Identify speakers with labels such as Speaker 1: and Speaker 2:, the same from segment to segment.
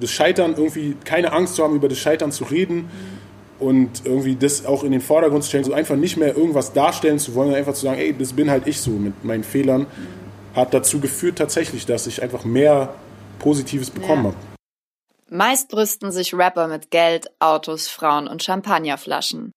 Speaker 1: Das Scheitern, irgendwie keine Angst zu haben, über das Scheitern zu reden und irgendwie das auch in den Vordergrund zu stellen, so einfach nicht mehr irgendwas darstellen zu wollen, einfach zu sagen, ey, das bin halt ich so mit meinen Fehlern, hat dazu geführt tatsächlich, dass ich einfach mehr Positives bekommen ja. habe.
Speaker 2: Meist brüsten sich Rapper mit Geld, Autos, Frauen und Champagnerflaschen.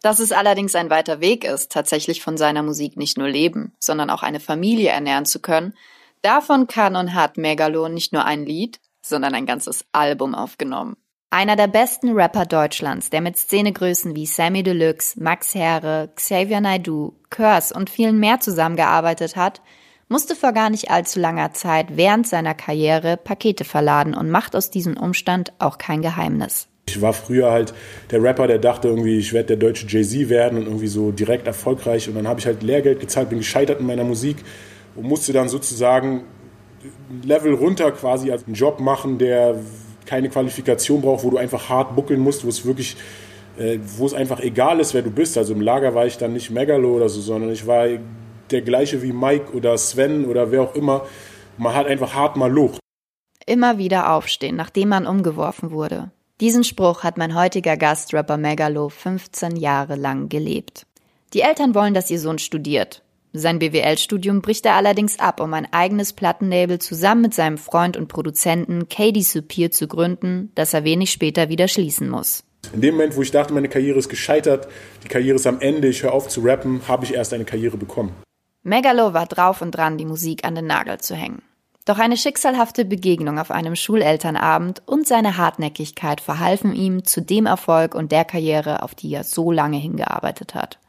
Speaker 2: Dass es allerdings ein weiter Weg ist, tatsächlich von seiner Musik nicht nur leben, sondern auch eine Familie ernähren zu können, davon kann und hat Megalo nicht nur ein Lied, sondern ein ganzes Album aufgenommen. Einer der besten Rapper Deutschlands, der mit Szenegrößen wie Sammy Deluxe, Max Herre, Xavier Naidoo, Curse und vielen mehr zusammengearbeitet hat, musste vor gar nicht allzu langer Zeit während seiner Karriere Pakete verladen und macht aus diesem Umstand auch kein Geheimnis.
Speaker 1: Ich war früher halt der Rapper, der dachte irgendwie, ich werde der deutsche Jay-Z werden und irgendwie so direkt erfolgreich. Und dann habe ich halt Lehrgeld gezahlt, bin gescheitert in meiner Musik und musste dann sozusagen Level runter quasi als einen Job machen, der keine Qualifikation braucht, wo du einfach hart buckeln musst, wo es wirklich, äh, wo es einfach egal ist, wer du bist. Also im Lager war ich dann nicht Megalo oder so, sondern ich war der gleiche wie Mike oder Sven oder wer auch immer. Man hat einfach hart mal Lucht.
Speaker 2: Immer wieder aufstehen, nachdem man umgeworfen wurde. Diesen Spruch hat mein heutiger Gastrapper Megalo 15 Jahre lang gelebt. Die Eltern wollen, dass ihr Sohn studiert. Sein BWL-Studium bricht er allerdings ab, um ein eigenes Plattenlabel zusammen mit seinem Freund und Produzenten Katie Supir zu gründen, das er wenig später wieder schließen muss.
Speaker 1: In dem Moment, wo ich dachte, meine Karriere ist gescheitert, die Karriere ist am Ende, ich höre auf zu rappen, habe ich erst eine Karriere bekommen.
Speaker 2: Megalo war drauf und dran, die Musik an den Nagel zu hängen. Doch eine schicksalhafte Begegnung auf einem Schulelternabend und seine Hartnäckigkeit verhalfen ihm zu dem Erfolg und der Karriere, auf die er so lange hingearbeitet hat.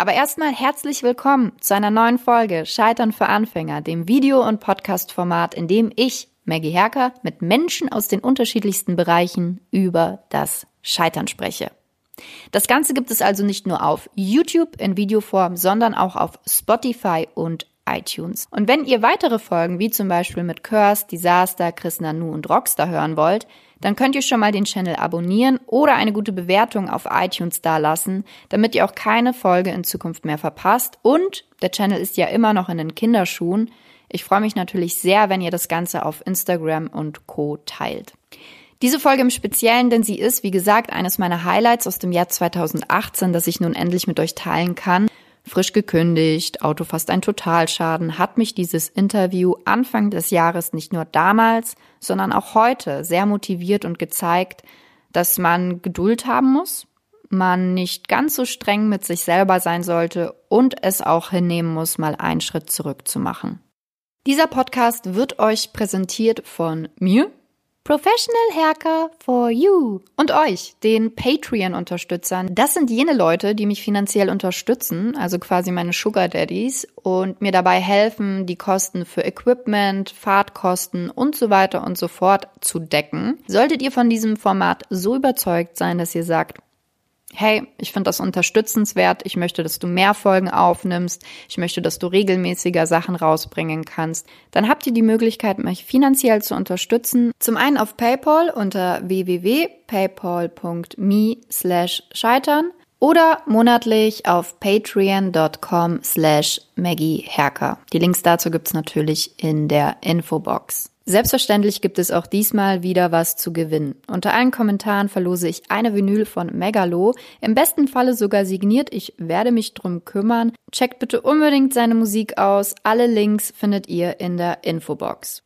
Speaker 2: Aber erstmal herzlich willkommen zu einer neuen Folge Scheitern für Anfänger, dem Video- und Podcast-Format, in dem ich, Maggie Herker, mit Menschen aus den unterschiedlichsten Bereichen über das Scheitern spreche. Das Ganze gibt es also nicht nur auf YouTube in Videoform, sondern auch auf Spotify und iTunes. Und wenn ihr weitere Folgen wie zum Beispiel mit Curse, Disaster, Chris Nanu und Rockstar hören wollt, dann könnt ihr schon mal den Channel abonnieren oder eine gute Bewertung auf iTunes dalassen, damit ihr auch keine Folge in Zukunft mehr verpasst. Und der Channel ist ja immer noch in den Kinderschuhen. Ich freue mich natürlich sehr, wenn ihr das Ganze auf Instagram und Co teilt. Diese Folge im Speziellen, denn sie ist, wie gesagt, eines meiner Highlights aus dem Jahr 2018, das ich nun endlich mit euch teilen kann. Frisch gekündigt, Auto fast ein Totalschaden, hat mich dieses Interview Anfang des Jahres nicht nur damals, sondern auch heute sehr motiviert und gezeigt, dass man Geduld haben muss, man nicht ganz so streng mit sich selber sein sollte und es auch hinnehmen muss, mal einen Schritt zurück zu machen. Dieser Podcast wird euch präsentiert von mir, Professional Hacker for You und euch, den Patreon-Unterstützern. Das sind jene Leute, die mich finanziell unterstützen, also quasi meine Sugar Daddies und mir dabei helfen, die Kosten für Equipment, Fahrtkosten und so weiter und so fort zu decken. Solltet ihr von diesem Format so überzeugt sein, dass ihr sagt, hey, ich finde das unterstützenswert, ich möchte, dass du mehr Folgen aufnimmst, ich möchte, dass du regelmäßiger Sachen rausbringen kannst, dann habt ihr die Möglichkeit, mich finanziell zu unterstützen. Zum einen auf PayPal unter www.paypal.me slash scheitern oder monatlich auf patreon.com slash Maggie Herker. Die Links dazu gibt's natürlich in der Infobox. Selbstverständlich gibt es auch diesmal wieder was zu gewinnen. Unter allen Kommentaren verlose ich eine Vinyl von Megalo, im besten Falle sogar signiert. Ich werde mich drum kümmern. Checkt bitte unbedingt seine Musik aus. Alle Links findet ihr in der Infobox.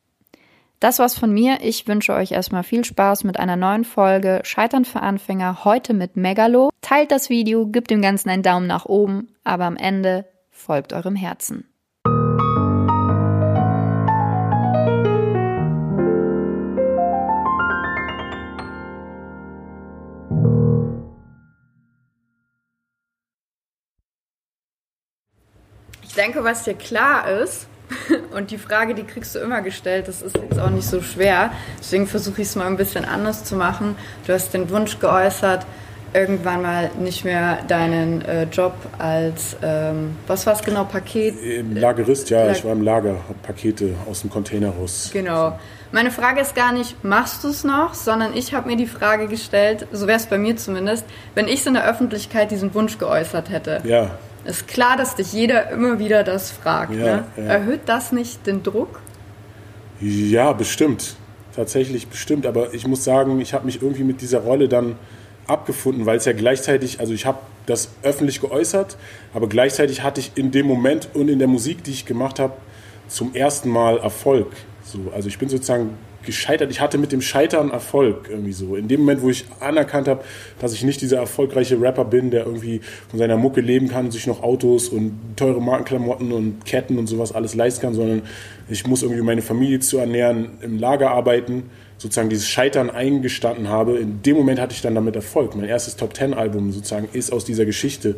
Speaker 2: Das war's von mir. Ich wünsche euch erstmal viel Spaß mit einer neuen Folge Scheitern für Anfänger heute mit Megalo. Teilt das Video, gebt dem Ganzen einen Daumen nach oben, aber am Ende folgt eurem Herzen. Ich denke, was dir klar ist, und die Frage, die kriegst du immer gestellt, das ist jetzt auch nicht so schwer. Deswegen versuche ich es mal ein bisschen anders zu machen. Du hast den Wunsch geäußert, irgendwann mal nicht mehr deinen äh, Job als, ähm, was war es genau, Paket?
Speaker 1: Im Lagerist, ja, Lag ich war im Lager, habe Pakete aus dem Container raus.
Speaker 2: Genau. Meine Frage ist gar nicht, machst du es noch, sondern ich habe mir die Frage gestellt, so wäre es bei mir zumindest, wenn ich in der Öffentlichkeit diesen Wunsch geäußert hätte.
Speaker 1: Ja
Speaker 2: ist klar, dass dich jeder immer wieder das fragt. Ja, ne? ja. Erhöht das nicht den Druck?
Speaker 1: Ja, bestimmt. tatsächlich bestimmt, aber ich muss sagen, ich habe mich irgendwie mit dieser Rolle dann abgefunden, weil es ja gleichzeitig, also ich habe das öffentlich geäußert, aber gleichzeitig hatte ich in dem Moment und in der Musik, die ich gemacht habe, zum ersten Mal Erfolg. So, also ich bin sozusagen gescheitert. Ich hatte mit dem Scheitern Erfolg irgendwie so. In dem Moment, wo ich anerkannt habe, dass ich nicht dieser erfolgreiche Rapper bin, der irgendwie von seiner Mucke leben kann, sich noch Autos und teure Markenklamotten und Ketten und sowas alles leisten kann, sondern ich muss irgendwie meine Familie zu ernähren, im Lager arbeiten, sozusagen dieses Scheitern eingestanden habe. In dem Moment hatte ich dann damit Erfolg. Mein erstes Top Ten Album sozusagen ist aus dieser Geschichte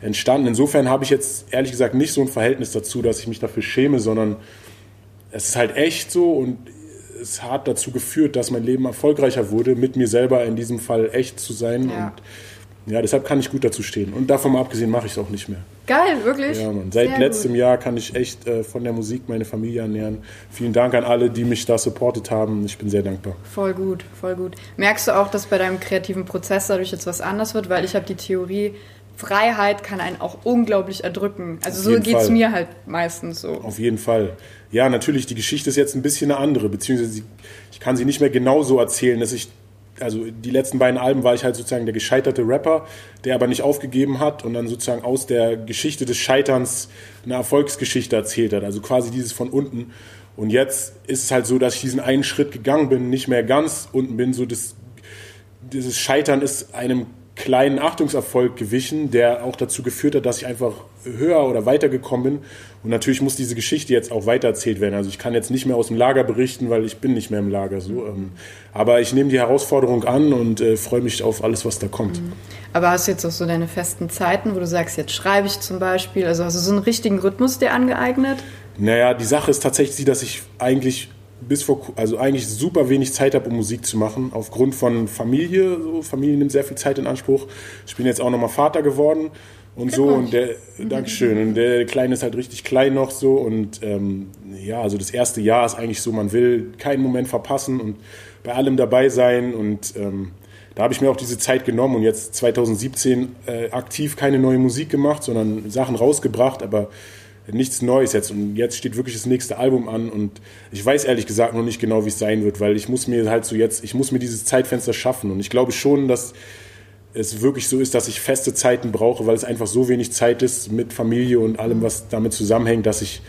Speaker 1: entstanden. Insofern habe ich jetzt ehrlich gesagt nicht so ein Verhältnis dazu, dass ich mich dafür schäme, sondern es ist halt echt so und es hat dazu geführt, dass mein Leben erfolgreicher wurde, mit mir selber in diesem Fall echt zu sein. Ja. Und ja, deshalb kann ich gut dazu stehen. Und davon abgesehen mache ich es auch nicht mehr.
Speaker 2: Geil, wirklich?
Speaker 1: Ja, Mann. Seit Sehr letztem gut. Jahr kann ich echt äh, von der Musik meine Familie ernähren. Vielen Dank an alle, die mich da supportet haben. Ich bin sehr dankbar.
Speaker 2: Voll gut, voll gut. Merkst du auch, dass bei deinem kreativen Prozess dadurch jetzt was anders wird? Weil ich habe die Theorie, Freiheit kann einen auch unglaublich erdrücken. Also so geht es mir halt meistens so.
Speaker 1: Auf jeden Fall. Ja, natürlich, die Geschichte ist jetzt ein bisschen eine andere, beziehungsweise ich kann sie nicht mehr genauso erzählen, dass ich, also die letzten beiden Alben war ich halt sozusagen der gescheiterte Rapper, der aber nicht aufgegeben hat und dann sozusagen aus der Geschichte des Scheiterns eine Erfolgsgeschichte erzählt hat, also quasi dieses von unten. Und jetzt ist es halt so, dass ich diesen einen Schritt gegangen bin, nicht mehr ganz unten bin, so das, dieses Scheitern ist einem kleinen Achtungserfolg gewichen, der auch dazu geführt hat, dass ich einfach höher oder weiter gekommen bin. Und natürlich muss diese Geschichte jetzt auch weitererzählt werden. Also ich kann jetzt nicht mehr aus dem Lager berichten, weil ich bin nicht mehr im Lager. So. Ähm. Aber ich nehme die Herausforderung an und äh, freue mich auf alles, was da kommt. Mhm.
Speaker 2: Aber hast du jetzt auch so deine festen Zeiten, wo du sagst, jetzt schreibe ich zum Beispiel? Also hast du so einen richtigen Rhythmus dir angeeignet?
Speaker 1: Naja, die Sache ist tatsächlich dass ich eigentlich bis vor, also eigentlich super wenig Zeit habe, um Musik zu machen, aufgrund von Familie. So. Familie nimmt sehr viel Zeit in Anspruch. Ich bin jetzt auch nochmal Vater geworden und so und der, Dankeschön, und der Kleine ist halt richtig klein noch so und ähm, ja, also das erste Jahr ist eigentlich so, man will keinen Moment verpassen und bei allem dabei sein und ähm, da habe ich mir auch diese Zeit genommen und jetzt 2017 äh, aktiv keine neue Musik gemacht, sondern Sachen rausgebracht, aber nichts Neues jetzt. Und jetzt steht wirklich das nächste Album an und ich weiß ehrlich gesagt noch nicht genau, wie es sein wird, weil ich muss mir halt so jetzt, ich muss mir dieses Zeitfenster schaffen. Und ich glaube schon, dass es wirklich so ist, dass ich feste Zeiten brauche, weil es einfach so wenig Zeit ist mit Familie und allem, was damit zusammenhängt, dass ich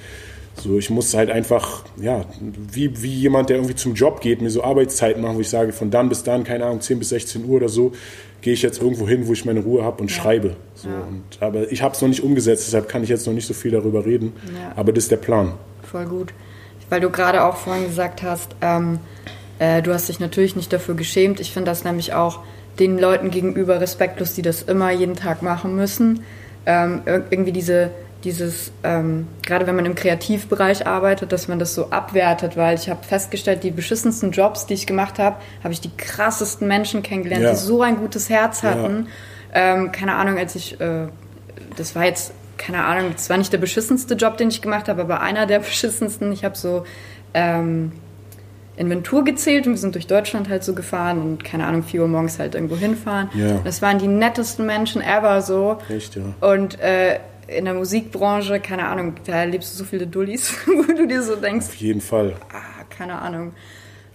Speaker 1: so, ich muss halt einfach, ja, wie, wie jemand, der irgendwie zum Job geht, mir so Arbeitszeiten machen, wo ich sage, von dann bis dann, keine Ahnung, 10 bis 16 Uhr oder so, gehe ich jetzt irgendwo hin, wo ich meine Ruhe habe und ja. schreibe. So. Ja. Und, aber ich habe es noch nicht umgesetzt, deshalb kann ich jetzt noch nicht so viel darüber reden. Ja. Aber das ist der Plan.
Speaker 2: Voll gut. Weil du gerade auch vorhin gesagt hast, ähm, äh, du hast dich natürlich nicht dafür geschämt. Ich finde das nämlich auch den Leuten gegenüber respektlos, die das immer jeden Tag machen müssen. Ähm, irgendwie diese dieses, ähm, gerade wenn man im Kreativbereich arbeitet, dass man das so abwertet, weil ich habe festgestellt, die beschissensten Jobs, die ich gemacht habe, habe ich die krassesten Menschen kennengelernt, ja. die so ein gutes Herz hatten. Ja. Ähm, keine Ahnung, als ich, äh, das war jetzt, keine Ahnung, das war nicht der beschissenste Job, den ich gemacht habe, aber einer der beschissensten. Ich habe so ähm, Inventur gezählt und wir sind durch Deutschland halt so gefahren und keine Ahnung, 4 Uhr morgens halt irgendwo hinfahren. Ja. Das waren die nettesten Menschen ever so.
Speaker 1: Echt, ja.
Speaker 2: Und äh, in der Musikbranche, keine Ahnung, da erlebst du so viele Dullis, wo du dir so denkst.
Speaker 1: Auf jeden Fall.
Speaker 2: Ah, keine Ahnung.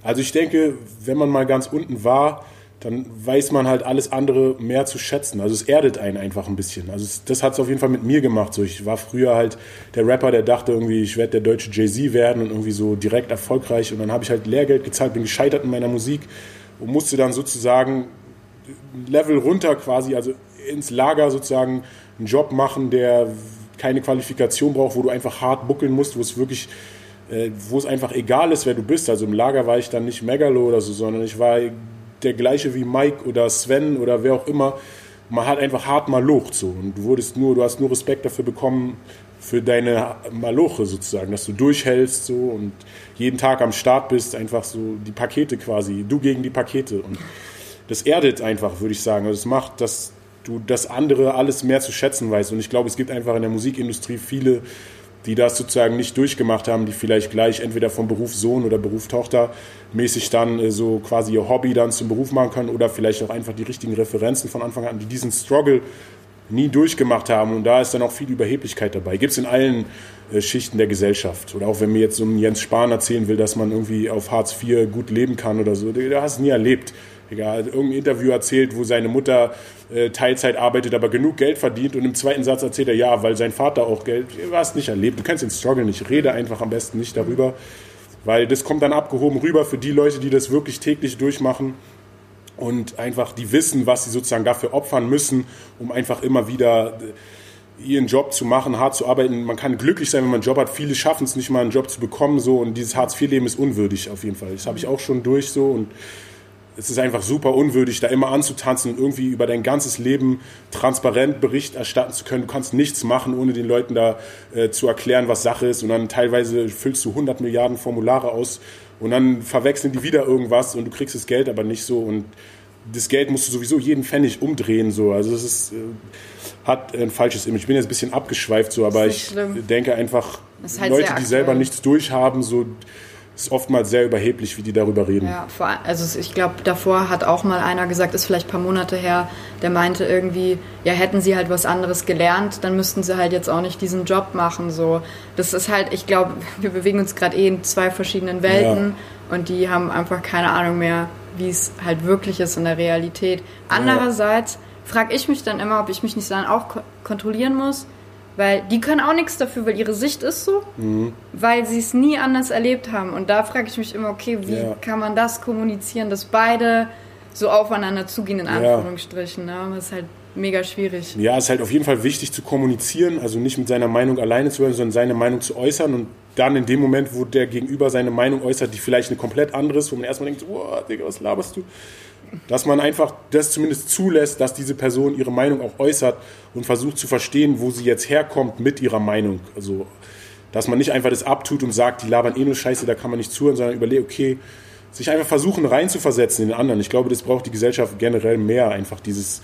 Speaker 1: Also ich denke, wenn man mal ganz unten war, dann weiß man halt alles andere mehr zu schätzen. Also es erdet einen einfach ein bisschen. Also es, das hat es auf jeden Fall mit mir gemacht. So, ich war früher halt der Rapper, der dachte irgendwie, ich werde der deutsche Jay-Z werden und irgendwie so direkt erfolgreich. Und dann habe ich halt Lehrgeld gezahlt, bin gescheitert in meiner Musik und musste dann sozusagen Level runter quasi, also ins Lager sozusagen einen Job machen, der keine Qualifikation braucht, wo du einfach hart buckeln musst, wo es wirklich, äh, wo es einfach egal ist, wer du bist. Also im Lager war ich dann nicht Megalo oder so, sondern ich war der gleiche wie Mike oder Sven oder wer auch immer. Man hat einfach hart malocht so und du wurdest nur, du hast nur Respekt dafür bekommen für deine Maloche sozusagen, dass du durchhältst so und jeden Tag am Start bist, einfach so die Pakete quasi, du gegen die Pakete und das erdet einfach, würde ich sagen. Also es macht, dass du das andere alles mehr zu schätzen weißt. Und ich glaube, es gibt einfach in der Musikindustrie viele, die das sozusagen nicht durchgemacht haben, die vielleicht gleich entweder vom Beruf Sohn oder Beruf Tochter mäßig dann äh, so quasi ihr Hobby dann zum Beruf machen können oder vielleicht auch einfach die richtigen Referenzen von Anfang an, die diesen Struggle nie durchgemacht haben. Und da ist dann auch viel Überheblichkeit dabei. Gibt es in allen äh, Schichten der Gesellschaft. Oder auch wenn mir jetzt so ein Jens Spahn erzählen will, dass man irgendwie auf Hartz IV gut leben kann oder so, der hast es nie erlebt. Egal, irgendein Interview erzählt, wo seine Mutter äh, Teilzeit arbeitet, aber genug Geld verdient und im zweiten Satz erzählt er, ja, weil sein Vater auch Geld, du hast nicht erlebt, du kennst den Struggle nicht, rede einfach am besten nicht darüber, weil das kommt dann abgehoben rüber für die Leute, die das wirklich täglich durchmachen und einfach die wissen, was sie sozusagen dafür opfern müssen, um einfach immer wieder äh, ihren Job zu machen, hart zu arbeiten. Man kann glücklich sein, wenn man einen Job hat. Viele schaffen es nicht mal, einen Job zu bekommen, so und dieses Hartz-IV-Leben ist unwürdig auf jeden Fall. Das habe ich auch schon durch so und es ist einfach super unwürdig, da immer anzutanzen und irgendwie über dein ganzes Leben transparent Bericht erstatten zu können. Du kannst nichts machen, ohne den Leuten da äh, zu erklären, was Sache ist. Und dann teilweise füllst du 100 Milliarden Formulare aus und dann verwechseln die wieder irgendwas und du kriegst das Geld aber nicht so. Und das Geld musst du sowieso jeden Pfennig umdrehen. So. Also es ist, äh, hat ein falsches Image. Ich bin jetzt ein bisschen abgeschweift, so, aber ich schlimm. denke einfach, halt Leute, die selber nichts durchhaben, so ist oftmals sehr überheblich, wie die darüber reden.
Speaker 2: Ja, also ich glaube, davor hat auch mal einer gesagt, ist vielleicht ein paar Monate her, der meinte irgendwie, ja, hätten sie halt was anderes gelernt, dann müssten sie halt jetzt auch nicht diesen Job machen. So, das ist halt, ich glaube, wir bewegen uns gerade eh in zwei verschiedenen Welten ja. und die haben einfach keine Ahnung mehr, wie es halt wirklich ist in der Realität. Andererseits ja. frage ich mich dann immer, ob ich mich nicht dann auch kontrollieren muss weil die können auch nichts dafür, weil ihre Sicht ist so, mhm. weil sie es nie anders erlebt haben. Und da frage ich mich immer, okay, wie ja. kann man das kommunizieren, dass beide so aufeinander zugehen, in Anführungsstrichen. Ja. Ne? Das ist halt mega schwierig.
Speaker 1: Ja, es ist halt auf jeden Fall wichtig zu kommunizieren, also nicht mit seiner Meinung alleine zu werden, sondern seine Meinung zu äußern und dann in dem Moment, wo der Gegenüber seine Meinung äußert, die vielleicht eine komplett andere ist, wo man erstmal denkt, oh, Digga, was laberst du? Dass man einfach das zumindest zulässt, dass diese Person ihre Meinung auch äußert und versucht zu verstehen, wo sie jetzt herkommt mit ihrer Meinung. Also, dass man nicht einfach das abtut und sagt, die labern eh nur Scheiße, da kann man nicht zuhören, sondern überlegt, okay, sich einfach versuchen reinzuversetzen in den anderen. Ich glaube, das braucht die Gesellschaft generell mehr, einfach dieses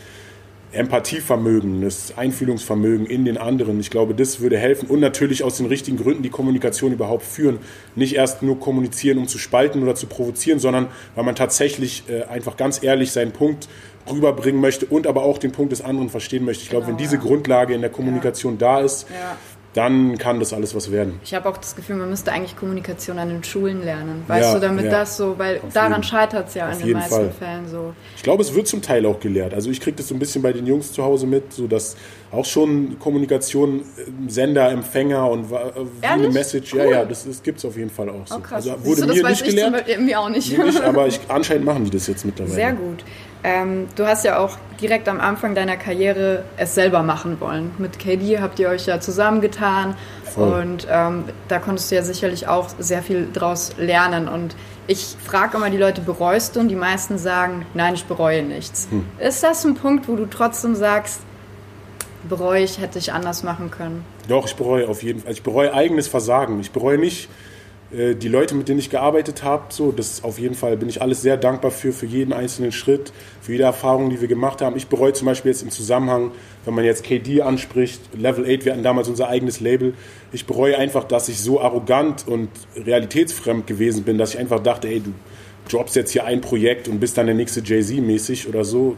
Speaker 1: Empathievermögen, das Einfühlungsvermögen in den anderen. Ich glaube, das würde helfen und natürlich aus den richtigen Gründen die Kommunikation überhaupt führen. Nicht erst nur kommunizieren, um zu spalten oder zu provozieren, sondern weil man tatsächlich äh, einfach ganz ehrlich seinen Punkt rüberbringen möchte und aber auch den Punkt des anderen verstehen möchte. Ich glaube, genau, wenn diese ja. Grundlage in der Kommunikation ja. da ist, ja dann kann das alles was werden.
Speaker 2: Ich habe auch das Gefühl, man müsste eigentlich Kommunikation an den Schulen lernen. Weißt ja, du, damit ja. das so, weil Auf daran scheitert es ja Auf in den meisten Fall. Fällen so.
Speaker 1: Ich glaube, es wird zum Teil auch gelehrt. Also ich kriege das so ein bisschen bei den Jungs zu Hause mit, so dass auch schon Kommunikation, ähm, Sender, Empfänger und äh, wie eine Message, cool. ja, ja, das, das gibt es auf jeden Fall auch so. Oh,
Speaker 2: also wurde du, mir nicht gelehrt. Mir auch nicht.
Speaker 1: nicht aber ich, anscheinend machen die das jetzt mittlerweile.
Speaker 2: Sehr gut. Ähm, du hast ja auch direkt am Anfang deiner Karriere es selber machen wollen. Mit KD habt ihr euch ja zusammengetan Voll. und ähm, da konntest du ja sicherlich auch sehr viel draus lernen. Und ich frage immer die Leute, bereust du? Und die meisten sagen, nein, ich bereue nichts. Hm. Ist das ein Punkt, wo du trotzdem sagst, bereue ich, hätte ich anders machen können?
Speaker 1: Doch, ich bereue auf jeden Fall. Ich bereue eigenes Versagen. Ich bereue nicht, äh, die Leute, mit denen ich gearbeitet habe, so, das auf jeden Fall bin ich alles sehr dankbar für, für jeden einzelnen Schritt, für jede Erfahrung, die wir gemacht haben. Ich bereue zum Beispiel jetzt im Zusammenhang, wenn man jetzt KD anspricht, Level 8, wir hatten damals unser eigenes Label. Ich bereue einfach, dass ich so arrogant und realitätsfremd gewesen bin, dass ich einfach dachte, ey, du droppst jetzt hier ein Projekt und bist dann der nächste Jay-Z mäßig oder so.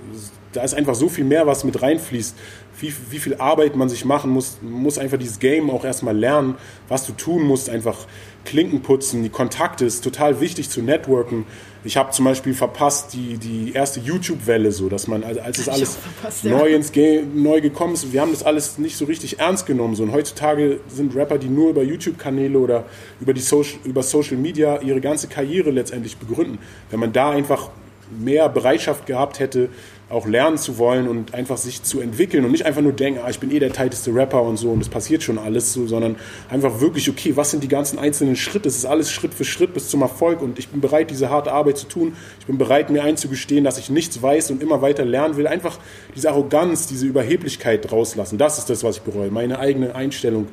Speaker 1: Da ist einfach so viel mehr, was mit reinfließt wie, wie viel Arbeit man sich machen muss. Man muss einfach dieses Game auch erstmal lernen, was du tun musst, einfach Klinken putzen, die Kontakte ist total wichtig zu networken. Ich habe zum Beispiel verpasst die, die erste YouTube-Welle, so dass man, als es alles verpasst, neu ja. ins Game, neu gekommen ist, wir haben das alles nicht so richtig ernst genommen. So. Und heutzutage sind Rapper, die nur über YouTube-Kanäle oder über, die Social, über Social Media ihre ganze Karriere letztendlich begründen. Wenn man da einfach mehr Bereitschaft gehabt hätte, auch lernen zu wollen und einfach sich zu entwickeln und nicht einfach nur denken, ah, ich bin eh der tighteste Rapper und so und es passiert schon alles so, sondern einfach wirklich, okay, was sind die ganzen einzelnen Schritte? Es ist alles Schritt für Schritt bis zum Erfolg und ich bin bereit, diese harte Arbeit zu tun. Ich bin bereit, mir einzugestehen, dass ich nichts weiß und immer weiter lernen will. Einfach diese Arroganz, diese Überheblichkeit rauslassen. Das ist das, was ich bereue. Meine eigene Einstellung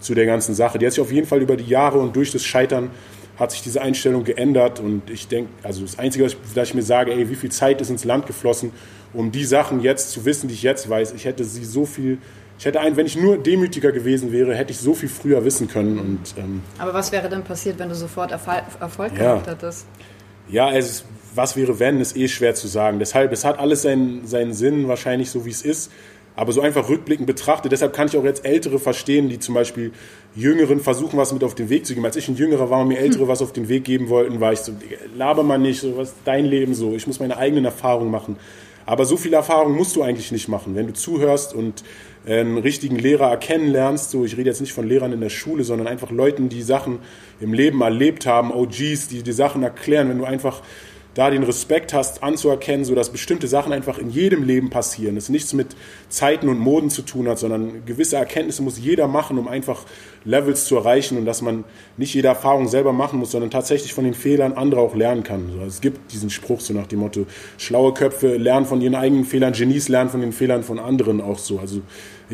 Speaker 1: zu der ganzen Sache. Die hat sich auf jeden Fall über die Jahre und durch das Scheitern hat sich diese Einstellung geändert und ich denke, also das Einzige, was ich mir sage, ey, wie viel Zeit ist ins Land geflossen, um die Sachen jetzt zu wissen, die ich jetzt weiß. Ich hätte sie so viel, ich hätte ein, wenn ich nur demütiger gewesen wäre, hätte ich so viel früher wissen können. Und, ähm,
Speaker 2: Aber was wäre denn passiert, wenn du sofort Erfol Erfolg ja. gehabt hättest?
Speaker 1: Ja, es, was wäre wenn, ist eh schwer zu sagen. Deshalb, es hat alles seinen, seinen Sinn, wahrscheinlich so wie es ist. Aber so einfach rückblickend betrachtet, deshalb kann ich auch jetzt Ältere verstehen, die zum Beispiel Jüngeren versuchen, was mit auf den Weg zu geben. Als ich ein Jüngerer war und mir Ältere hm. was auf den Weg geben wollten, war ich so, laber mal nicht, so was ist dein Leben so, ich muss meine eigenen Erfahrungen machen. Aber so viel Erfahrung musst du eigentlich nicht machen. Wenn du zuhörst und einen richtigen Lehrer erkennen lernst, so ich rede jetzt nicht von Lehrern in der Schule, sondern einfach Leuten, die Sachen im Leben erlebt haben, OGs, die die Sachen erklären, wenn du einfach da den Respekt hast, anzuerkennen, so dass bestimmte Sachen einfach in jedem Leben passieren. Das nichts mit Zeiten und Moden zu tun hat, sondern gewisse Erkenntnisse muss jeder machen, um einfach Levels zu erreichen und dass man nicht jede Erfahrung selber machen muss, sondern tatsächlich von den Fehlern anderer auch lernen kann. Also es gibt diesen Spruch so nach dem Motto, schlaue Köpfe lernen von ihren eigenen Fehlern, Genies lernen von den Fehlern von anderen auch so. Also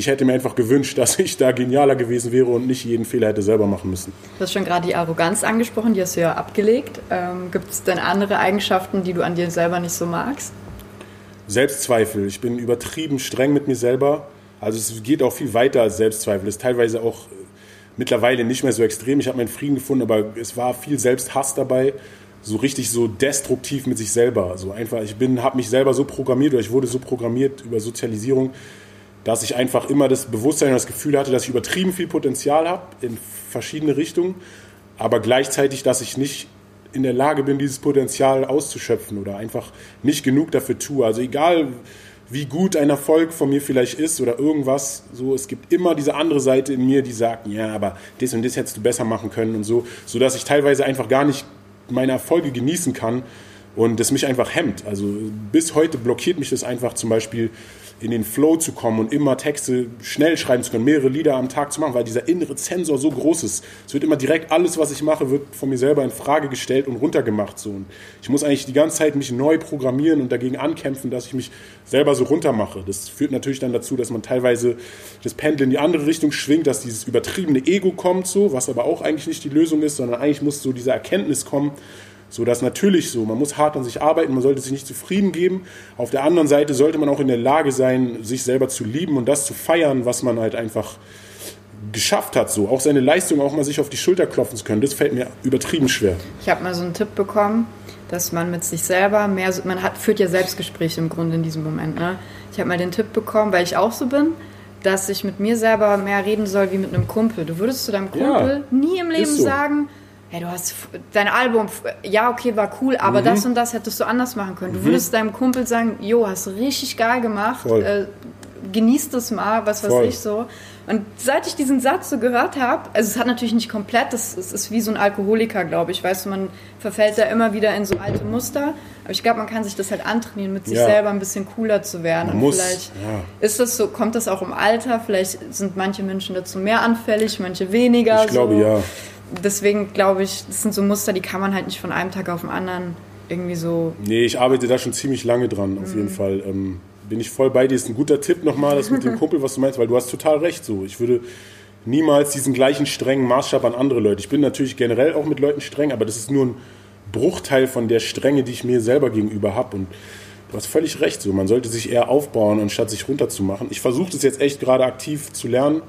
Speaker 1: ich hätte mir einfach gewünscht, dass ich da genialer gewesen wäre und nicht jeden Fehler hätte selber machen müssen.
Speaker 2: Du hast schon gerade die Arroganz angesprochen, die hast du ja abgelegt. Ähm, Gibt es denn andere Eigenschaften, die du an dir selber nicht so magst?
Speaker 1: Selbstzweifel. Ich bin übertrieben streng mit mir selber. Also es geht auch viel weiter als Selbstzweifel. Es ist teilweise auch mittlerweile nicht mehr so extrem. Ich habe meinen Frieden gefunden, aber es war viel Selbsthass dabei. So richtig so destruktiv mit sich selber. So einfach, ich bin, habe mich selber so programmiert oder ich wurde so programmiert über Sozialisierung, dass ich einfach immer das Bewusstsein und das Gefühl hatte, dass ich übertrieben viel Potenzial habe in verschiedene Richtungen, aber gleichzeitig, dass ich nicht in der Lage bin, dieses Potenzial auszuschöpfen oder einfach nicht genug dafür tue. Also egal, wie gut ein Erfolg von mir vielleicht ist oder irgendwas, so es gibt immer diese andere Seite in mir, die sagt, ja, aber das und das hättest du besser machen können und so, so dass ich teilweise einfach gar nicht meine Erfolge genießen kann und das mich einfach hemmt. Also bis heute blockiert mich das einfach zum Beispiel in den Flow zu kommen und immer Texte schnell schreiben zu können, mehrere Lieder am Tag zu machen, weil dieser innere Zensor so groß ist. Es wird immer direkt alles, was ich mache, wird von mir selber in Frage gestellt und runtergemacht. So. Und ich muss eigentlich die ganze Zeit mich neu programmieren und dagegen ankämpfen, dass ich mich selber so runtermache. Das führt natürlich dann dazu, dass man teilweise das Pendel in die andere Richtung schwingt, dass dieses übertriebene Ego kommt, so, was aber auch eigentlich nicht die Lösung ist, sondern eigentlich muss so diese Erkenntnis kommen, so dass natürlich so, man muss hart an sich arbeiten, man sollte sich nicht zufrieden geben. Auf der anderen Seite sollte man auch in der Lage sein, sich selber zu lieben und das zu feiern, was man halt einfach geschafft hat, so auch seine Leistung auch mal sich auf die Schulter klopfen zu können. Das fällt mir übertrieben schwer.
Speaker 2: Ich habe mal so einen Tipp bekommen, dass man mit sich selber mehr, man hat, führt ja Selbstgespräche im Grunde in diesem Moment. Ne? Ich habe mal den Tipp bekommen, weil ich auch so bin, dass ich mit mir selber mehr reden soll wie mit einem Kumpel. Du würdest zu deinem Kumpel ja, nie im Leben so. sagen, hey, du hast dein Album, ja, okay, war cool, aber mhm. das und das hättest du anders machen können. Du mhm. würdest deinem Kumpel sagen, jo, hast richtig geil gemacht, äh, genieß das mal, was weiß Voll. ich so. Und seit ich diesen Satz so gehört habe, also es hat natürlich nicht komplett, das, das ist wie so ein Alkoholiker, glaube ich. Weißt du, man verfällt da immer wieder in so alte Muster. Aber ich glaube, man kann sich das halt antrainieren, mit sich ja. selber ein bisschen cooler zu werden. Man und muss, vielleicht ja. ist das so, kommt das auch im Alter, vielleicht sind manche Menschen dazu mehr anfällig, manche weniger.
Speaker 1: Ich glaube ja
Speaker 2: deswegen glaube ich, das sind so Muster, die kann man halt nicht von einem Tag auf den anderen irgendwie so.
Speaker 1: Nee, ich arbeite da schon ziemlich lange dran, auf mhm. jeden Fall. Ähm, bin ich voll bei dir. Ist ein guter Tipp nochmal, das mit dem Kumpel, was du meinst, weil du hast total recht so. Ich würde niemals diesen gleichen strengen Maßstab an andere Leute. Ich bin natürlich generell auch mit Leuten streng, aber das ist nur ein Bruchteil von der Strenge, die ich mir selber gegenüber habe. Und du hast völlig recht so. Man sollte sich eher aufbauen, anstatt sich runterzumachen. Ich versuche das jetzt echt gerade aktiv zu lernen,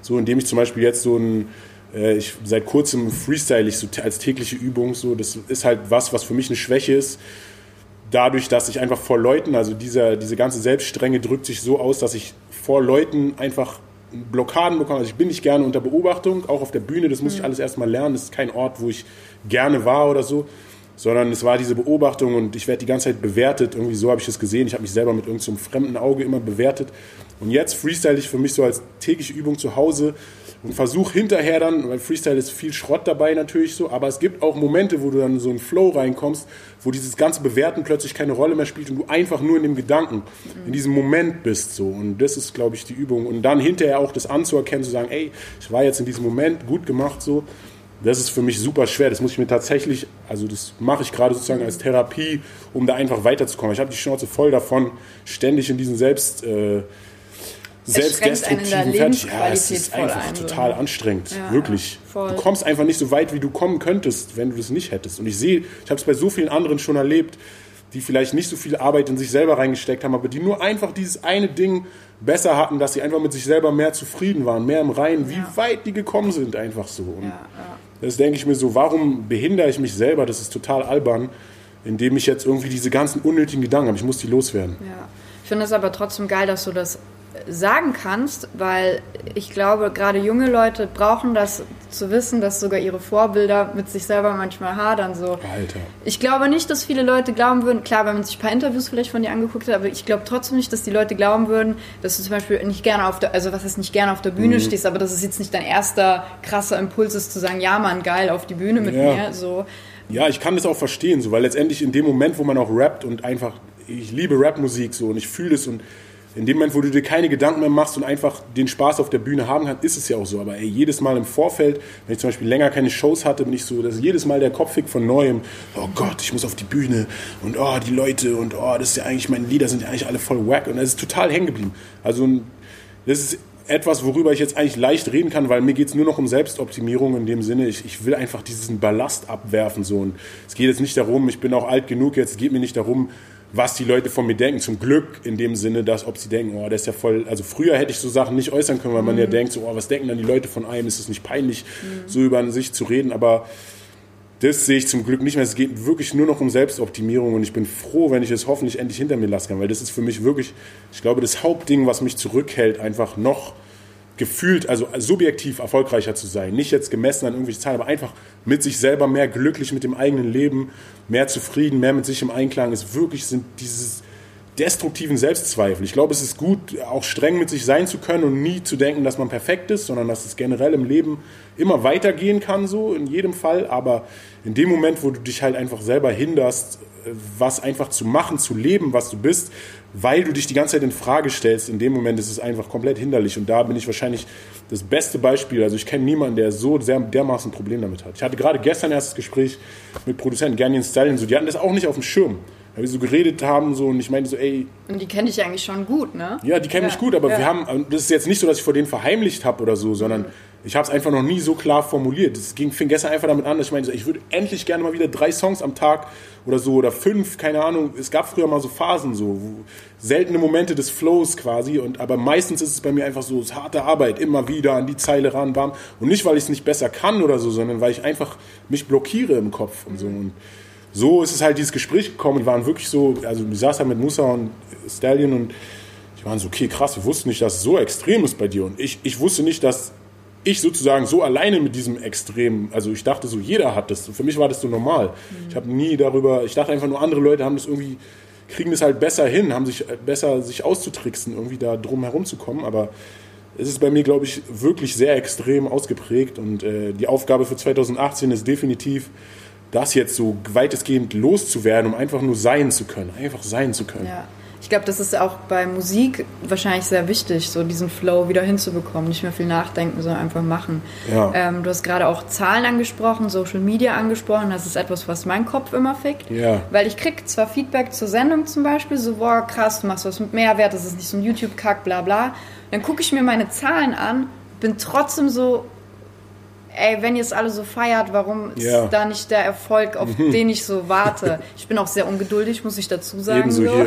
Speaker 1: so indem ich zum Beispiel jetzt so ein ich, seit kurzem freestyle ich so als tägliche Übung. So. Das ist halt was, was für mich eine Schwäche ist. Dadurch, dass ich einfach vor Leuten, also dieser, diese ganze Selbststrenge drückt sich so aus, dass ich vor Leuten einfach Blockaden bekomme. Also ich bin nicht gerne unter Beobachtung, auch auf der Bühne, das muss ich mhm. alles erstmal lernen. Das ist kein Ort, wo ich gerne war oder so, sondern es war diese Beobachtung und ich werde die ganze Zeit bewertet. Irgendwie so habe ich es gesehen. Ich habe mich selber mit irgendeinem so fremden Auge immer bewertet. Und jetzt freestyle ich für mich so als tägliche Übung zu Hause und versuch hinterher dann, weil Freestyle ist viel Schrott dabei natürlich so, aber es gibt auch Momente, wo du dann so in Flow reinkommst, wo dieses ganze Bewerten plötzlich keine Rolle mehr spielt und du einfach nur in dem Gedanken, in diesem Moment bist so und das ist, glaube ich, die Übung und dann hinterher auch das anzuerkennen, zu sagen, ey, ich war jetzt in diesem Moment gut gemacht so, das ist für mich super schwer. Das muss ich mir tatsächlich, also das mache ich gerade sozusagen als Therapie, um da einfach weiterzukommen. Ich habe die Schnauze voll davon, ständig in diesen Selbst äh, selbstdestruktiven Fertig. Ja, es ist einfach ein, total anstrengend. Ja, wirklich. Ja, du kommst einfach nicht so weit, wie du kommen könntest, wenn du das nicht hättest. Und ich sehe, ich habe es bei so vielen anderen schon erlebt, die vielleicht nicht so viel Arbeit in sich selber reingesteckt haben, aber die nur einfach dieses eine Ding besser hatten, dass sie einfach mit sich selber mehr zufrieden waren, mehr im Reinen, wie ja. weit die gekommen sind, einfach so. Und das denke ich mir so, warum behindere ich mich selber? Das ist total albern, indem ich jetzt irgendwie diese ganzen unnötigen Gedanken habe. Ich muss die loswerden.
Speaker 2: Ja. Ich finde es aber trotzdem geil, dass du das sagen kannst, weil ich glaube, gerade junge Leute brauchen das zu wissen, dass sogar ihre Vorbilder mit sich selber manchmal hadern. So.
Speaker 1: Alter.
Speaker 2: Ich glaube nicht, dass viele Leute glauben würden, klar, wenn man sich ein paar Interviews vielleicht von dir angeguckt hat, aber ich glaube trotzdem nicht, dass die Leute glauben würden, dass du zum Beispiel nicht gerne auf der, also was heißt nicht gerne auf der Bühne mhm. stehst, aber dass es jetzt nicht dein erster krasser Impuls ist zu sagen, ja Mann, geil, auf die Bühne mit ja. mir. So.
Speaker 1: Ja, ich kann das auch verstehen, so, weil letztendlich in dem Moment, wo man auch rappt und einfach, ich liebe Rapmusik so und ich fühle es und in dem Moment, wo du dir keine Gedanken mehr machst und einfach den Spaß auf der Bühne haben kannst, ist es ja auch so. Aber ey, jedes Mal im Vorfeld, wenn ich zum Beispiel länger keine Shows hatte, bin ich so, dass jedes Mal der Kopf von neuem, oh Gott, ich muss auf die Bühne und oh, die Leute und oh, das ist ja eigentlich, meine Lieder sind ja eigentlich alle voll wack und das ist total hängen geblieben. Also das ist etwas, worüber ich jetzt eigentlich leicht reden kann, weil mir geht es nur noch um Selbstoptimierung in dem Sinne, ich, ich will einfach diesen Ballast abwerfen. So. Und es geht jetzt nicht darum, ich bin auch alt genug jetzt, es geht mir nicht darum, was die Leute von mir denken. Zum Glück in dem Sinne, dass ob sie denken, oh, der ist ja voll. Also früher hätte ich so Sachen nicht äußern können, weil man ja mhm. denkt, so, oh, was denken dann die Leute von einem? Ist es nicht peinlich, mhm. so über sich zu reden? Aber das sehe ich zum Glück nicht mehr. Es geht wirklich nur noch um Selbstoptimierung und ich bin froh, wenn ich es hoffentlich endlich hinter mir lassen kann, weil das ist für mich wirklich, ich glaube, das Hauptding, was mich zurückhält, einfach noch gefühlt, also subjektiv erfolgreicher zu sein. Nicht jetzt gemessen an irgendwelche Zahlen, aber einfach mit sich selber mehr glücklich mit dem eigenen Leben, mehr zufrieden, mehr mit sich im Einklang ist wirklich sind diese destruktiven Selbstzweifel. Ich glaube, es ist gut, auch streng mit sich sein zu können und nie zu denken, dass man perfekt ist, sondern dass es generell im Leben immer weitergehen kann, so in jedem Fall. Aber in dem Moment, wo du dich halt einfach selber hinderst, was einfach zu machen, zu leben, was du bist, weil du dich die ganze Zeit in Frage stellst. In dem Moment ist es einfach komplett hinderlich. Und da bin ich wahrscheinlich das beste Beispiel. Also ich kenne niemanden, der so sehr, dermaßen ein Problem damit hat. Ich hatte gerade gestern erst das Gespräch mit Produzenten Ganyan Stallion, so, die hatten das auch nicht auf dem Schirm. Weil wir so geredet haben so, und ich meinte so, ey.
Speaker 2: Und die kenne ich eigentlich schon gut, ne?
Speaker 1: Ja, die kennen ja, mich gut, aber ja. wir haben, das ist jetzt nicht so, dass ich vor denen verheimlicht habe oder so, sondern mhm. Ich habe es einfach noch nie so klar formuliert. Es ging, fing gestern einfach damit an, dass ich meinte, ich würde endlich gerne mal wieder drei Songs am Tag oder so oder fünf, keine Ahnung. Es gab früher mal so Phasen, so seltene Momente des Flows quasi. Und aber meistens ist es bei mir einfach so es harte Arbeit, immer wieder an die Zeile ran, warm. Und nicht, weil ich es nicht besser kann oder so, sondern weil ich einfach mich blockiere im Kopf und so. Und so ist es halt dieses Gespräch gekommen. Die waren wirklich so, also ich saß da mit Musa und Stallion und die waren so, okay, krass, wir wussten nicht, dass es so extrem ist bei dir. Und ich, ich wusste nicht, dass ich sozusagen so alleine mit diesem Extrem, also ich dachte so, jeder hat das. Für mich war das so normal. Mhm. Ich habe nie darüber, ich dachte einfach nur, andere Leute haben das irgendwie, kriegen das halt besser hin, haben sich besser sich auszutricksen, irgendwie da drum herum zu kommen. Aber es ist bei mir, glaube ich, wirklich sehr extrem ausgeprägt und äh, die Aufgabe für 2018 ist definitiv, das jetzt so weitestgehend loszuwerden, um einfach nur sein zu können, einfach sein zu können.
Speaker 2: Ja. Ich glaube, das ist auch bei Musik wahrscheinlich sehr wichtig, so diesen Flow wieder hinzubekommen. Nicht mehr viel nachdenken, sondern einfach machen. Ja. Ähm, du hast gerade auch Zahlen angesprochen, Social Media angesprochen. Das ist etwas, was mein Kopf immer fickt. Ja. Weil ich kriege zwar Feedback zur Sendung zum Beispiel, so, boah, krass, du machst was mit Mehrwert, das ist nicht so ein YouTube-Kack, bla bla. Dann gucke ich mir meine Zahlen an, bin trotzdem so, ey, wenn ihr es alle so feiert, warum ja. ist da nicht der Erfolg, auf den ich so warte? Ich bin auch sehr ungeduldig, muss ich dazu sagen. So.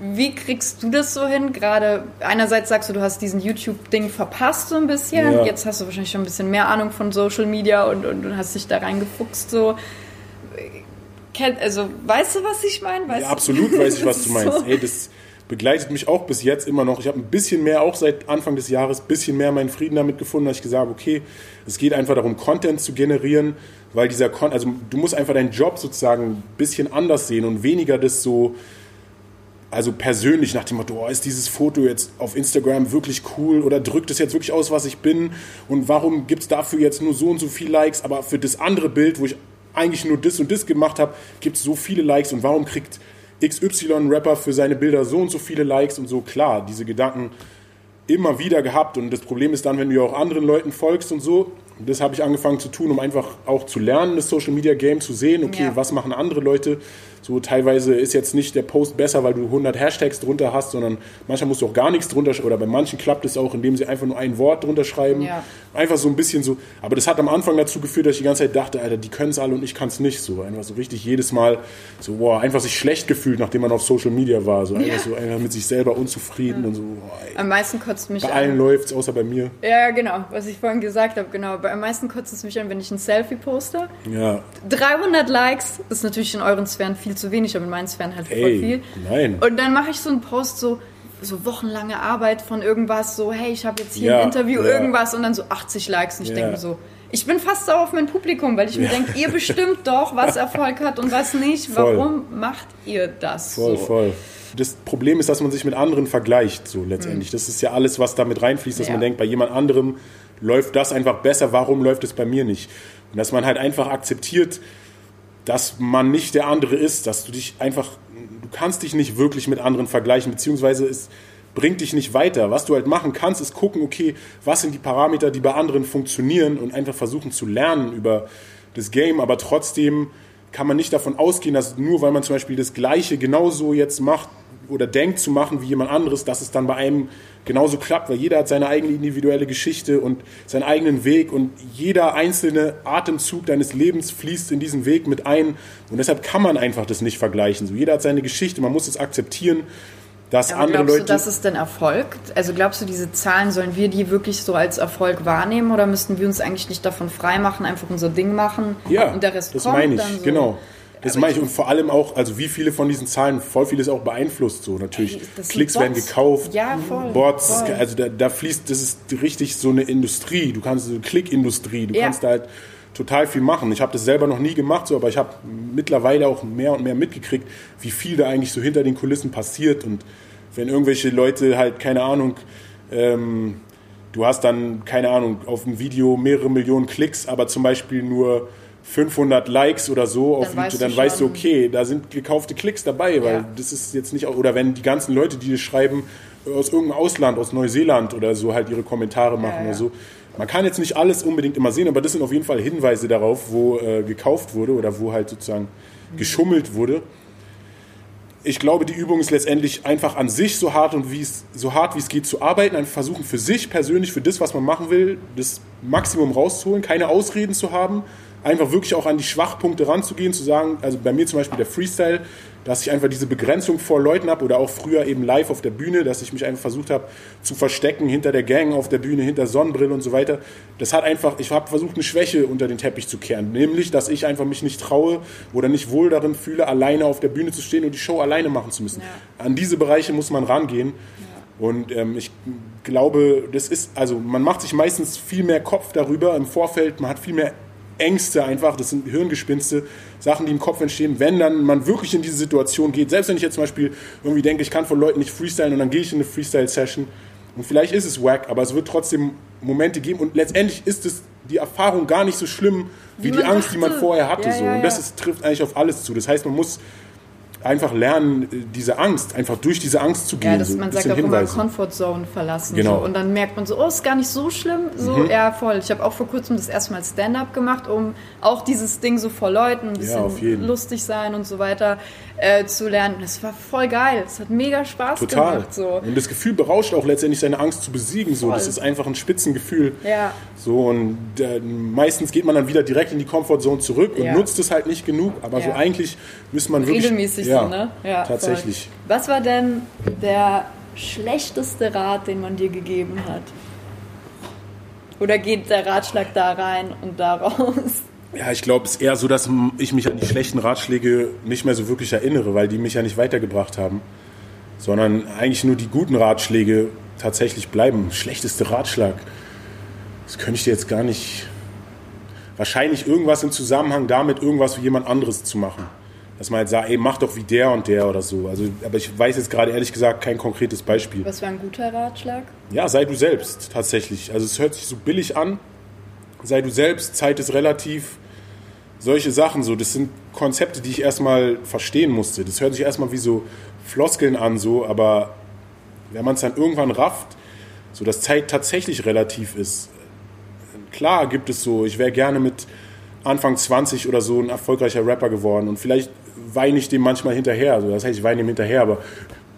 Speaker 2: Wie kriegst du das so hin? Gerade einerseits sagst du, du hast diesen YouTube-Ding verpasst so ein bisschen. Ja. Jetzt hast du wahrscheinlich schon ein bisschen mehr Ahnung von Social Media und, und, und hast dich da reingefuchst so. Also, weißt du, was ich meine?
Speaker 1: Ja, absolut weiß ich, was du meinst. So. Ey, das begleitet mich auch bis jetzt immer noch. Ich habe ein bisschen mehr, auch seit Anfang des Jahres, ein bisschen mehr meinen Frieden damit gefunden, dass ich gesagt habe, okay, es geht einfach darum, Content zu generieren, weil dieser Content, also du musst einfach deinen Job sozusagen ein bisschen anders sehen und weniger das so, also persönlich nach dem Motto, oh, ist dieses Foto jetzt auf Instagram wirklich cool oder drückt es jetzt wirklich aus, was ich bin und warum gibt es dafür jetzt nur so und so viele Likes, aber für das andere Bild, wo ich eigentlich nur das und das gemacht habe, gibt es so viele Likes und warum kriegt XY-Rapper für seine Bilder so und so viele Likes und so. Klar, diese Gedanken immer wieder gehabt. Und das Problem ist dann, wenn du auch anderen Leuten folgst und so, das habe ich angefangen zu tun, um einfach auch zu lernen, das Social Media Game zu sehen. Okay, ja. was machen andere Leute? So teilweise ist jetzt nicht der Post besser, weil du 100 Hashtags drunter hast, sondern manchmal musst du auch gar nichts drunter oder bei manchen klappt es auch, indem sie einfach nur ein Wort drunter schreiben. Ja. Einfach so ein bisschen so. Aber das hat am Anfang dazu geführt, dass ich die ganze Zeit dachte, Alter, die können es alle und ich kann es nicht. So einfach so richtig jedes Mal so, boah, einfach sich schlecht gefühlt, nachdem man auf Social Media war. So einfach ja. so einfach mit sich selber unzufrieden ja. und so. Boah,
Speaker 2: am meisten kotzt mich
Speaker 1: bei an. Bei allen läuft es, außer bei mir.
Speaker 2: Ja, genau, was ich vorhin gesagt habe, genau. Am meisten kotzt es mich an, wenn ich ein Selfie poste. Ja. 300 Likes, ist natürlich in euren Sphären viel zu wenig, aber in meinen Sphären halt voll viel. Nein. Und dann mache ich so einen Post so, so wochenlange Arbeit von irgendwas, so, hey, ich habe jetzt hier ja, ein Interview, ja. irgendwas und dann so 80 Likes. Und ich ja. denke so, ich bin fast sauer auf mein Publikum, weil ich mir denke, ihr bestimmt doch, was Erfolg hat und was nicht. Voll. Warum macht ihr das?
Speaker 1: Voll, so? voll. Das Problem ist, dass man sich mit anderen vergleicht, so letztendlich. Mhm. Das ist ja alles, was damit reinfließt, dass man denkt, bei jemand anderem läuft das einfach besser, warum läuft es bei mir nicht? Und dass man halt einfach akzeptiert, dass man nicht der andere ist, dass du dich einfach, du kannst dich nicht wirklich mit anderen vergleichen, beziehungsweise es bringt dich nicht weiter. Was du halt machen kannst, ist gucken, okay, was sind die Parameter, die bei anderen funktionieren und einfach versuchen zu lernen über das Game, aber trotzdem kann man nicht davon ausgehen, dass nur weil man zum Beispiel das Gleiche genauso jetzt macht oder denkt zu machen wie jemand anderes, dass es dann bei einem genauso klappt, weil jeder hat seine eigene individuelle Geschichte und seinen eigenen Weg und jeder einzelne Atemzug deines Lebens fließt in diesen Weg mit ein und deshalb kann man einfach das nicht vergleichen. So, jeder hat seine Geschichte, man muss es akzeptieren dass
Speaker 2: Aber
Speaker 1: andere
Speaker 2: glaubst
Speaker 1: Leute.
Speaker 2: Du, dass es denn erfolgt? Also glaubst du, diese Zahlen sollen wir die wirklich so als Erfolg wahrnehmen oder müssten wir uns eigentlich nicht davon freimachen, einfach unser Ding machen
Speaker 1: ja, und der Rest das kommt meine ich, dann so? genau. Das meine ich und vor allem auch, also wie viele von diesen Zahlen, voll vieles auch beeinflusst so natürlich. Ey, Klicks werden gekauft,
Speaker 2: ja, voll,
Speaker 1: Bots,
Speaker 2: voll.
Speaker 1: also da, da, fließt, das ist richtig so eine Industrie. Du kannst so eine Klickindustrie, du ja. kannst da halt total viel machen. Ich habe das selber noch nie gemacht, so, aber ich habe mittlerweile auch mehr und mehr mitgekriegt, wie viel da eigentlich so hinter den Kulissen passiert und wenn irgendwelche Leute halt, keine Ahnung, ähm, du hast dann, keine Ahnung, auf ein Video mehrere Millionen Klicks, aber zum Beispiel nur 500 Likes oder so auf dann YouTube, dann weißt du, okay, da sind gekaufte Klicks dabei, weil ja. das ist jetzt nicht, oder wenn die ganzen Leute, die das schreiben, aus irgendeinem Ausland, aus Neuseeland oder so halt ihre Kommentare machen ja, ja. oder so. Man kann jetzt nicht alles unbedingt immer sehen, aber das sind auf jeden Fall Hinweise darauf, wo äh, gekauft wurde oder wo halt sozusagen mhm. geschummelt wurde ich glaube, die Übung ist letztendlich einfach an sich so hart und wie es so hart wie es geht zu arbeiten, einfach versuchen für sich persönlich, für das, was man machen will, das Maximum rauszuholen, keine Ausreden zu haben, einfach wirklich auch an die Schwachpunkte ranzugehen, zu sagen, also bei mir zum Beispiel der Freestyle, dass ich einfach diese Begrenzung vor Leuten habe oder auch früher eben live auf der Bühne, dass ich mich einfach versucht habe zu verstecken hinter der Gang auf der Bühne, hinter Sonnenbrille und so weiter. Das hat einfach, ich habe versucht, eine Schwäche unter den Teppich zu kehren, nämlich, dass ich einfach mich nicht traue oder nicht wohl darin fühle, alleine auf der Bühne zu stehen und die Show alleine machen zu müssen. Ja. An diese Bereiche muss man rangehen. Ja. Und ähm, ich glaube, das ist, also man macht sich meistens viel mehr Kopf darüber im Vorfeld, man hat viel mehr Ängste einfach, das sind Hirngespinste, Sachen, die im Kopf entstehen, wenn dann man wirklich in diese Situation geht. Selbst wenn ich jetzt zum Beispiel irgendwie denke, ich kann von Leuten nicht freestylen und dann gehe ich in eine Freestyle-Session und vielleicht ist es wack, aber es wird trotzdem Momente geben und letztendlich ist es die Erfahrung gar nicht so schlimm wie, wie die Angst, dachte. die man vorher hatte. Ja, so. Ja, und das ist, trifft eigentlich auf alles zu. Das heißt, man muss einfach lernen, diese Angst, einfach durch diese Angst zu gehen. Ja,
Speaker 2: das,
Speaker 1: so
Speaker 2: man sagt auch immer Comfortzone verlassen. Genau. So. Und dann merkt man so, oh, ist gar nicht so schlimm. So, mhm. ja, voll. Ich habe auch vor kurzem das erste Mal Stand-up gemacht, um auch dieses Ding so vor Leuten, ein bisschen ja, lustig sein und so weiter äh, zu lernen. Das war voll geil. Es hat mega Spaß Total. gemacht. So.
Speaker 1: Und das Gefühl berauscht auch letztendlich seine Angst zu besiegen. So. Das ist einfach ein Spitzengefühl.
Speaker 2: Ja.
Speaker 1: So, und äh, meistens geht man dann wieder direkt in die Comfortzone zurück und ja. nutzt es halt nicht genug. Aber so eigentlich müsste man wirklich.
Speaker 2: Regelmäßig ja, ne?
Speaker 1: Ja, tatsächlich.
Speaker 2: Voll. Was war denn der schlechteste Rat, den man dir gegeben hat? Oder geht der Ratschlag da rein und da raus?
Speaker 1: Ja, ich glaube, es ist eher so, dass ich mich an die schlechten Ratschläge nicht mehr so wirklich erinnere, weil die mich ja nicht weitergebracht haben. Sondern eigentlich nur die guten Ratschläge tatsächlich bleiben. Schlechteste Ratschlag. Das könnte ich dir jetzt gar nicht. Wahrscheinlich irgendwas im Zusammenhang damit, irgendwas für jemand anderes zu machen. Dass man halt sagt, ey, mach doch wie der und der oder so. Also, aber ich weiß jetzt gerade ehrlich gesagt kein konkretes Beispiel.
Speaker 2: Was war ein guter Ratschlag?
Speaker 1: Ja, sei du selbst tatsächlich. Also es hört sich so billig an. Sei du selbst, Zeit ist relativ solche Sachen so, das sind Konzepte, die ich erstmal verstehen musste. Das hört sich erstmal wie so Floskeln an, so, aber wenn man es dann irgendwann rafft, so dass Zeit tatsächlich relativ ist. Klar gibt es so, ich wäre gerne mit Anfang 20 oder so ein erfolgreicher Rapper geworden und vielleicht weine ich dem manchmal hinterher. Also das heißt, ich weine ihm hinterher, aber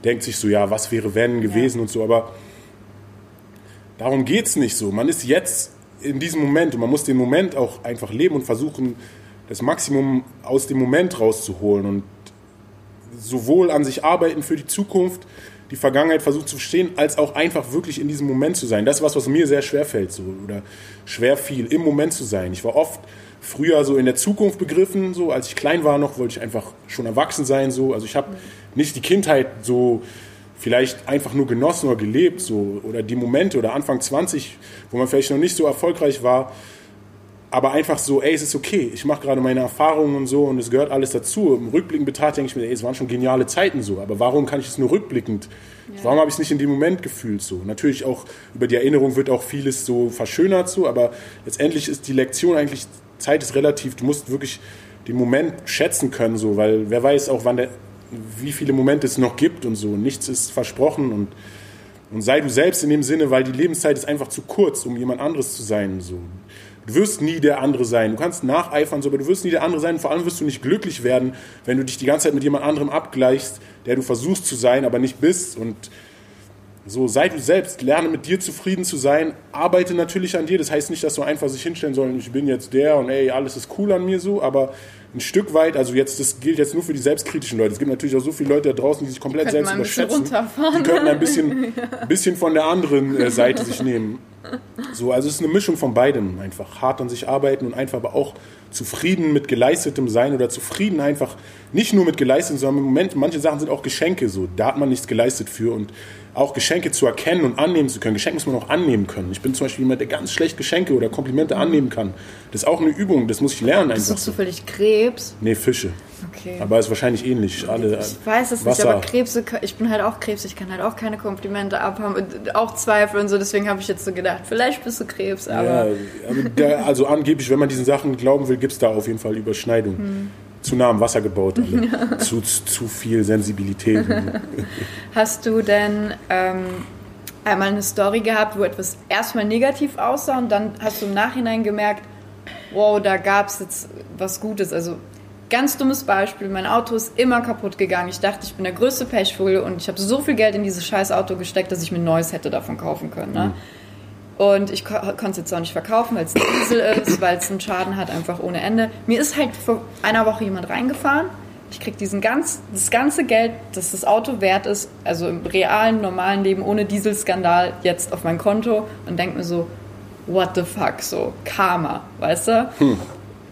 Speaker 1: denkt sich so, ja, was wäre wenn gewesen ja. und so, aber darum geht es nicht so. Man ist jetzt in diesem Moment und man muss den Moment auch einfach leben und versuchen, das Maximum aus dem Moment rauszuholen und sowohl an sich arbeiten für die Zukunft, die Vergangenheit versuchen zu verstehen, als auch einfach wirklich in diesem Moment zu sein. Das ist was, was mir sehr schwer fällt so, oder schwer fiel, im Moment zu sein. Ich war oft früher so in der Zukunft begriffen, so als ich klein war noch, wollte ich einfach schon erwachsen sein, so. Also ich habe nicht die Kindheit so vielleicht einfach nur genossen oder gelebt, so, oder die Momente oder Anfang 20, wo man vielleicht noch nicht so erfolgreich war, aber einfach so, ey, es ist okay, ich mache gerade meine Erfahrungen und so und es gehört alles dazu. Im Rückblicken betrachtet denke ich mir, ey, es waren schon geniale Zeiten so, aber warum kann ich es nur rückblickend? Ja. Warum habe ich es nicht in dem Moment gefühlt so? Natürlich auch über die Erinnerung wird auch vieles so verschönert so, aber letztendlich ist die Lektion eigentlich, Zeit ist relativ, du musst wirklich den Moment schätzen können so, weil wer weiß auch, wann der, wie viele Momente es noch gibt und so. Nichts ist versprochen und und sei du selbst in dem Sinne, weil die Lebenszeit ist einfach zu kurz, um jemand anderes zu sein. So. Du wirst nie der andere sein. Du kannst nacheifern, aber du wirst nie der andere sein. Vor allem wirst du nicht glücklich werden, wenn du dich die ganze Zeit mit jemand anderem abgleichst, der du versuchst zu sein, aber nicht bist. Und so, sei du selbst, lerne mit dir zufrieden zu sein, arbeite natürlich an dir. Das heißt nicht, dass du einfach sich hinstellen sollst, ich bin jetzt der und ey, alles ist cool an mir so, aber ein Stück weit, also jetzt, das gilt jetzt nur für die selbstkritischen Leute. Es gibt natürlich auch so viele Leute da draußen, die sich komplett selbst überschätzen. Die könnten ein bisschen, ja. bisschen von der anderen äh, Seite sich nehmen. So, also es ist eine Mischung von beidem. Einfach hart an sich arbeiten und einfach aber auch zufrieden mit geleistetem sein oder zufrieden einfach nicht nur mit geleistetem, sondern im Moment, manche Sachen sind auch Geschenke so. Da hat man nichts geleistet für und auch Geschenke zu erkennen und annehmen zu können. Geschenke muss man auch annehmen können. Ich bin zum Beispiel jemand, der ganz schlecht Geschenke oder Komplimente annehmen kann. Das ist auch eine Übung, das muss ich lernen einfach.
Speaker 2: Bist du zufällig Krebs?
Speaker 1: Nee, Fische. Okay. Aber es ist wahrscheinlich ähnlich. Alle,
Speaker 2: ich weiß es Wasser. nicht, aber Krebse, ich bin halt auch Krebs, ich kann halt auch keine Komplimente abhaben und auch Zweifel und so, deswegen habe ich jetzt so gedacht, vielleicht bist du Krebs, aber. Ja,
Speaker 1: der, also angeblich, wenn man diesen Sachen glauben will, gibt es da auf jeden Fall Überschneidungen. Hm. Zu nah am Wasser gebaut, ja. zu, zu viel Sensibilität.
Speaker 2: Hast du denn ähm, einmal eine Story gehabt, wo etwas erstmal negativ aussah und dann hast du im Nachhinein gemerkt, wow, da gab es jetzt was Gutes. Also Ganz dummes Beispiel, mein Auto ist immer kaputt gegangen. Ich dachte, ich bin der größte Pechvogel und ich habe so viel Geld in dieses scheiß Auto gesteckt, dass ich mir ein neues hätte davon kaufen können. Ne? Mhm. Und ich ko konnte es jetzt auch nicht verkaufen, weil es Diesel ist, weil es einen Schaden hat, einfach ohne Ende. Mir ist halt vor einer Woche jemand reingefahren. Ich kriege diesen ganz, das ganze Geld, das das Auto wert ist, also im realen, normalen Leben ohne Dieselskandal, jetzt auf mein Konto und denke mir so, what the fuck, so Karma, weißt du? Hm.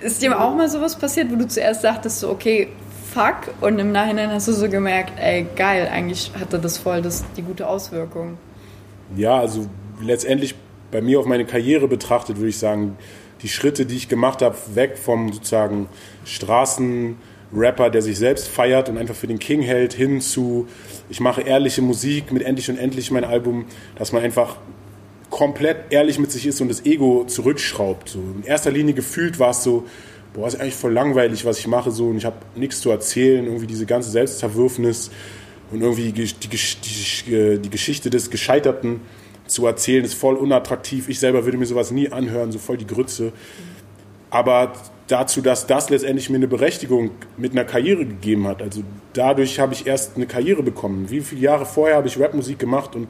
Speaker 2: Ist dir auch mal sowas passiert, wo du zuerst dachtest, so, okay, fuck, und im Nachhinein hast du so gemerkt, ey, geil, eigentlich hatte das voll das, die gute Auswirkung?
Speaker 1: Ja, also letztendlich bei mir auf meine Karriere betrachtet, würde ich sagen, die Schritte, die ich gemacht habe, weg vom sozusagen Straßenrapper, der sich selbst feiert und einfach für den King hält, hin zu, ich mache ehrliche Musik mit Endlich und Endlich mein Album, dass man einfach komplett ehrlich mit sich ist und das Ego zurückschraubt. So. In erster Linie gefühlt war es so, boah, ist eigentlich voll langweilig, was ich mache so und ich habe nichts zu erzählen, irgendwie diese ganze Selbstzerwürfnis und irgendwie die, die, die, die Geschichte des Gescheiterten zu erzählen, ist voll unattraktiv. Ich selber würde mir sowas nie anhören, so voll die Grütze. Aber dazu, dass das letztendlich mir eine Berechtigung mit einer Karriere gegeben hat. Also dadurch habe ich erst eine Karriere bekommen. Wie viele Jahre vorher habe ich Rapmusik gemacht und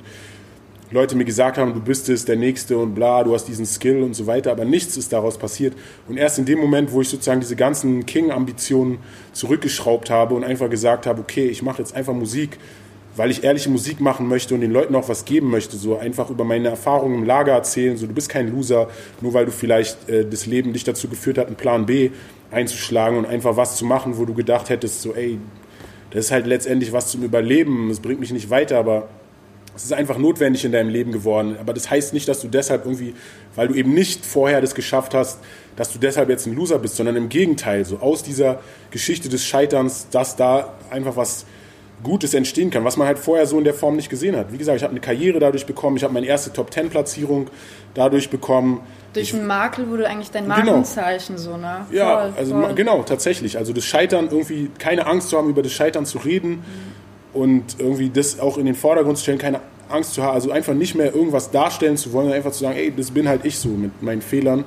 Speaker 1: Leute mir gesagt haben, du bist es, der Nächste und bla, du hast diesen Skill und so weiter, aber nichts ist daraus passiert. Und erst in dem Moment, wo ich sozusagen diese ganzen King-Ambitionen zurückgeschraubt habe und einfach gesagt habe, okay, ich mache jetzt einfach Musik, weil ich ehrliche Musik machen möchte und den Leuten auch was geben möchte, so einfach über meine Erfahrungen im Lager erzählen, so du bist kein Loser, nur weil du vielleicht äh, das Leben dich dazu geführt hat, einen Plan B einzuschlagen und einfach was zu machen, wo du gedacht hättest, so ey, das ist halt letztendlich was zum Überleben, das bringt mich nicht weiter, aber es ist einfach notwendig in deinem Leben geworden. Aber das heißt nicht, dass du deshalb irgendwie, weil du eben nicht vorher das geschafft hast, dass du deshalb jetzt ein Loser bist, sondern im Gegenteil, so aus dieser Geschichte des Scheiterns, dass da einfach was Gutes entstehen kann, was man halt vorher so in der Form nicht gesehen hat. Wie gesagt, ich habe eine Karriere dadurch bekommen, ich habe meine erste Top-10-Platzierung dadurch bekommen.
Speaker 2: Durch einen Makel wurde eigentlich dein genau. Markenzeichen genau. so, ne?
Speaker 1: Voll, ja, also voll. genau, tatsächlich. Also das Scheitern, irgendwie keine Angst zu haben, über das Scheitern zu reden. Mhm und irgendwie das auch in den Vordergrund zu stellen, keine Angst zu haben, also einfach nicht mehr irgendwas darstellen zu wollen, sondern einfach zu sagen, ey, das bin halt ich so mit meinen Fehlern,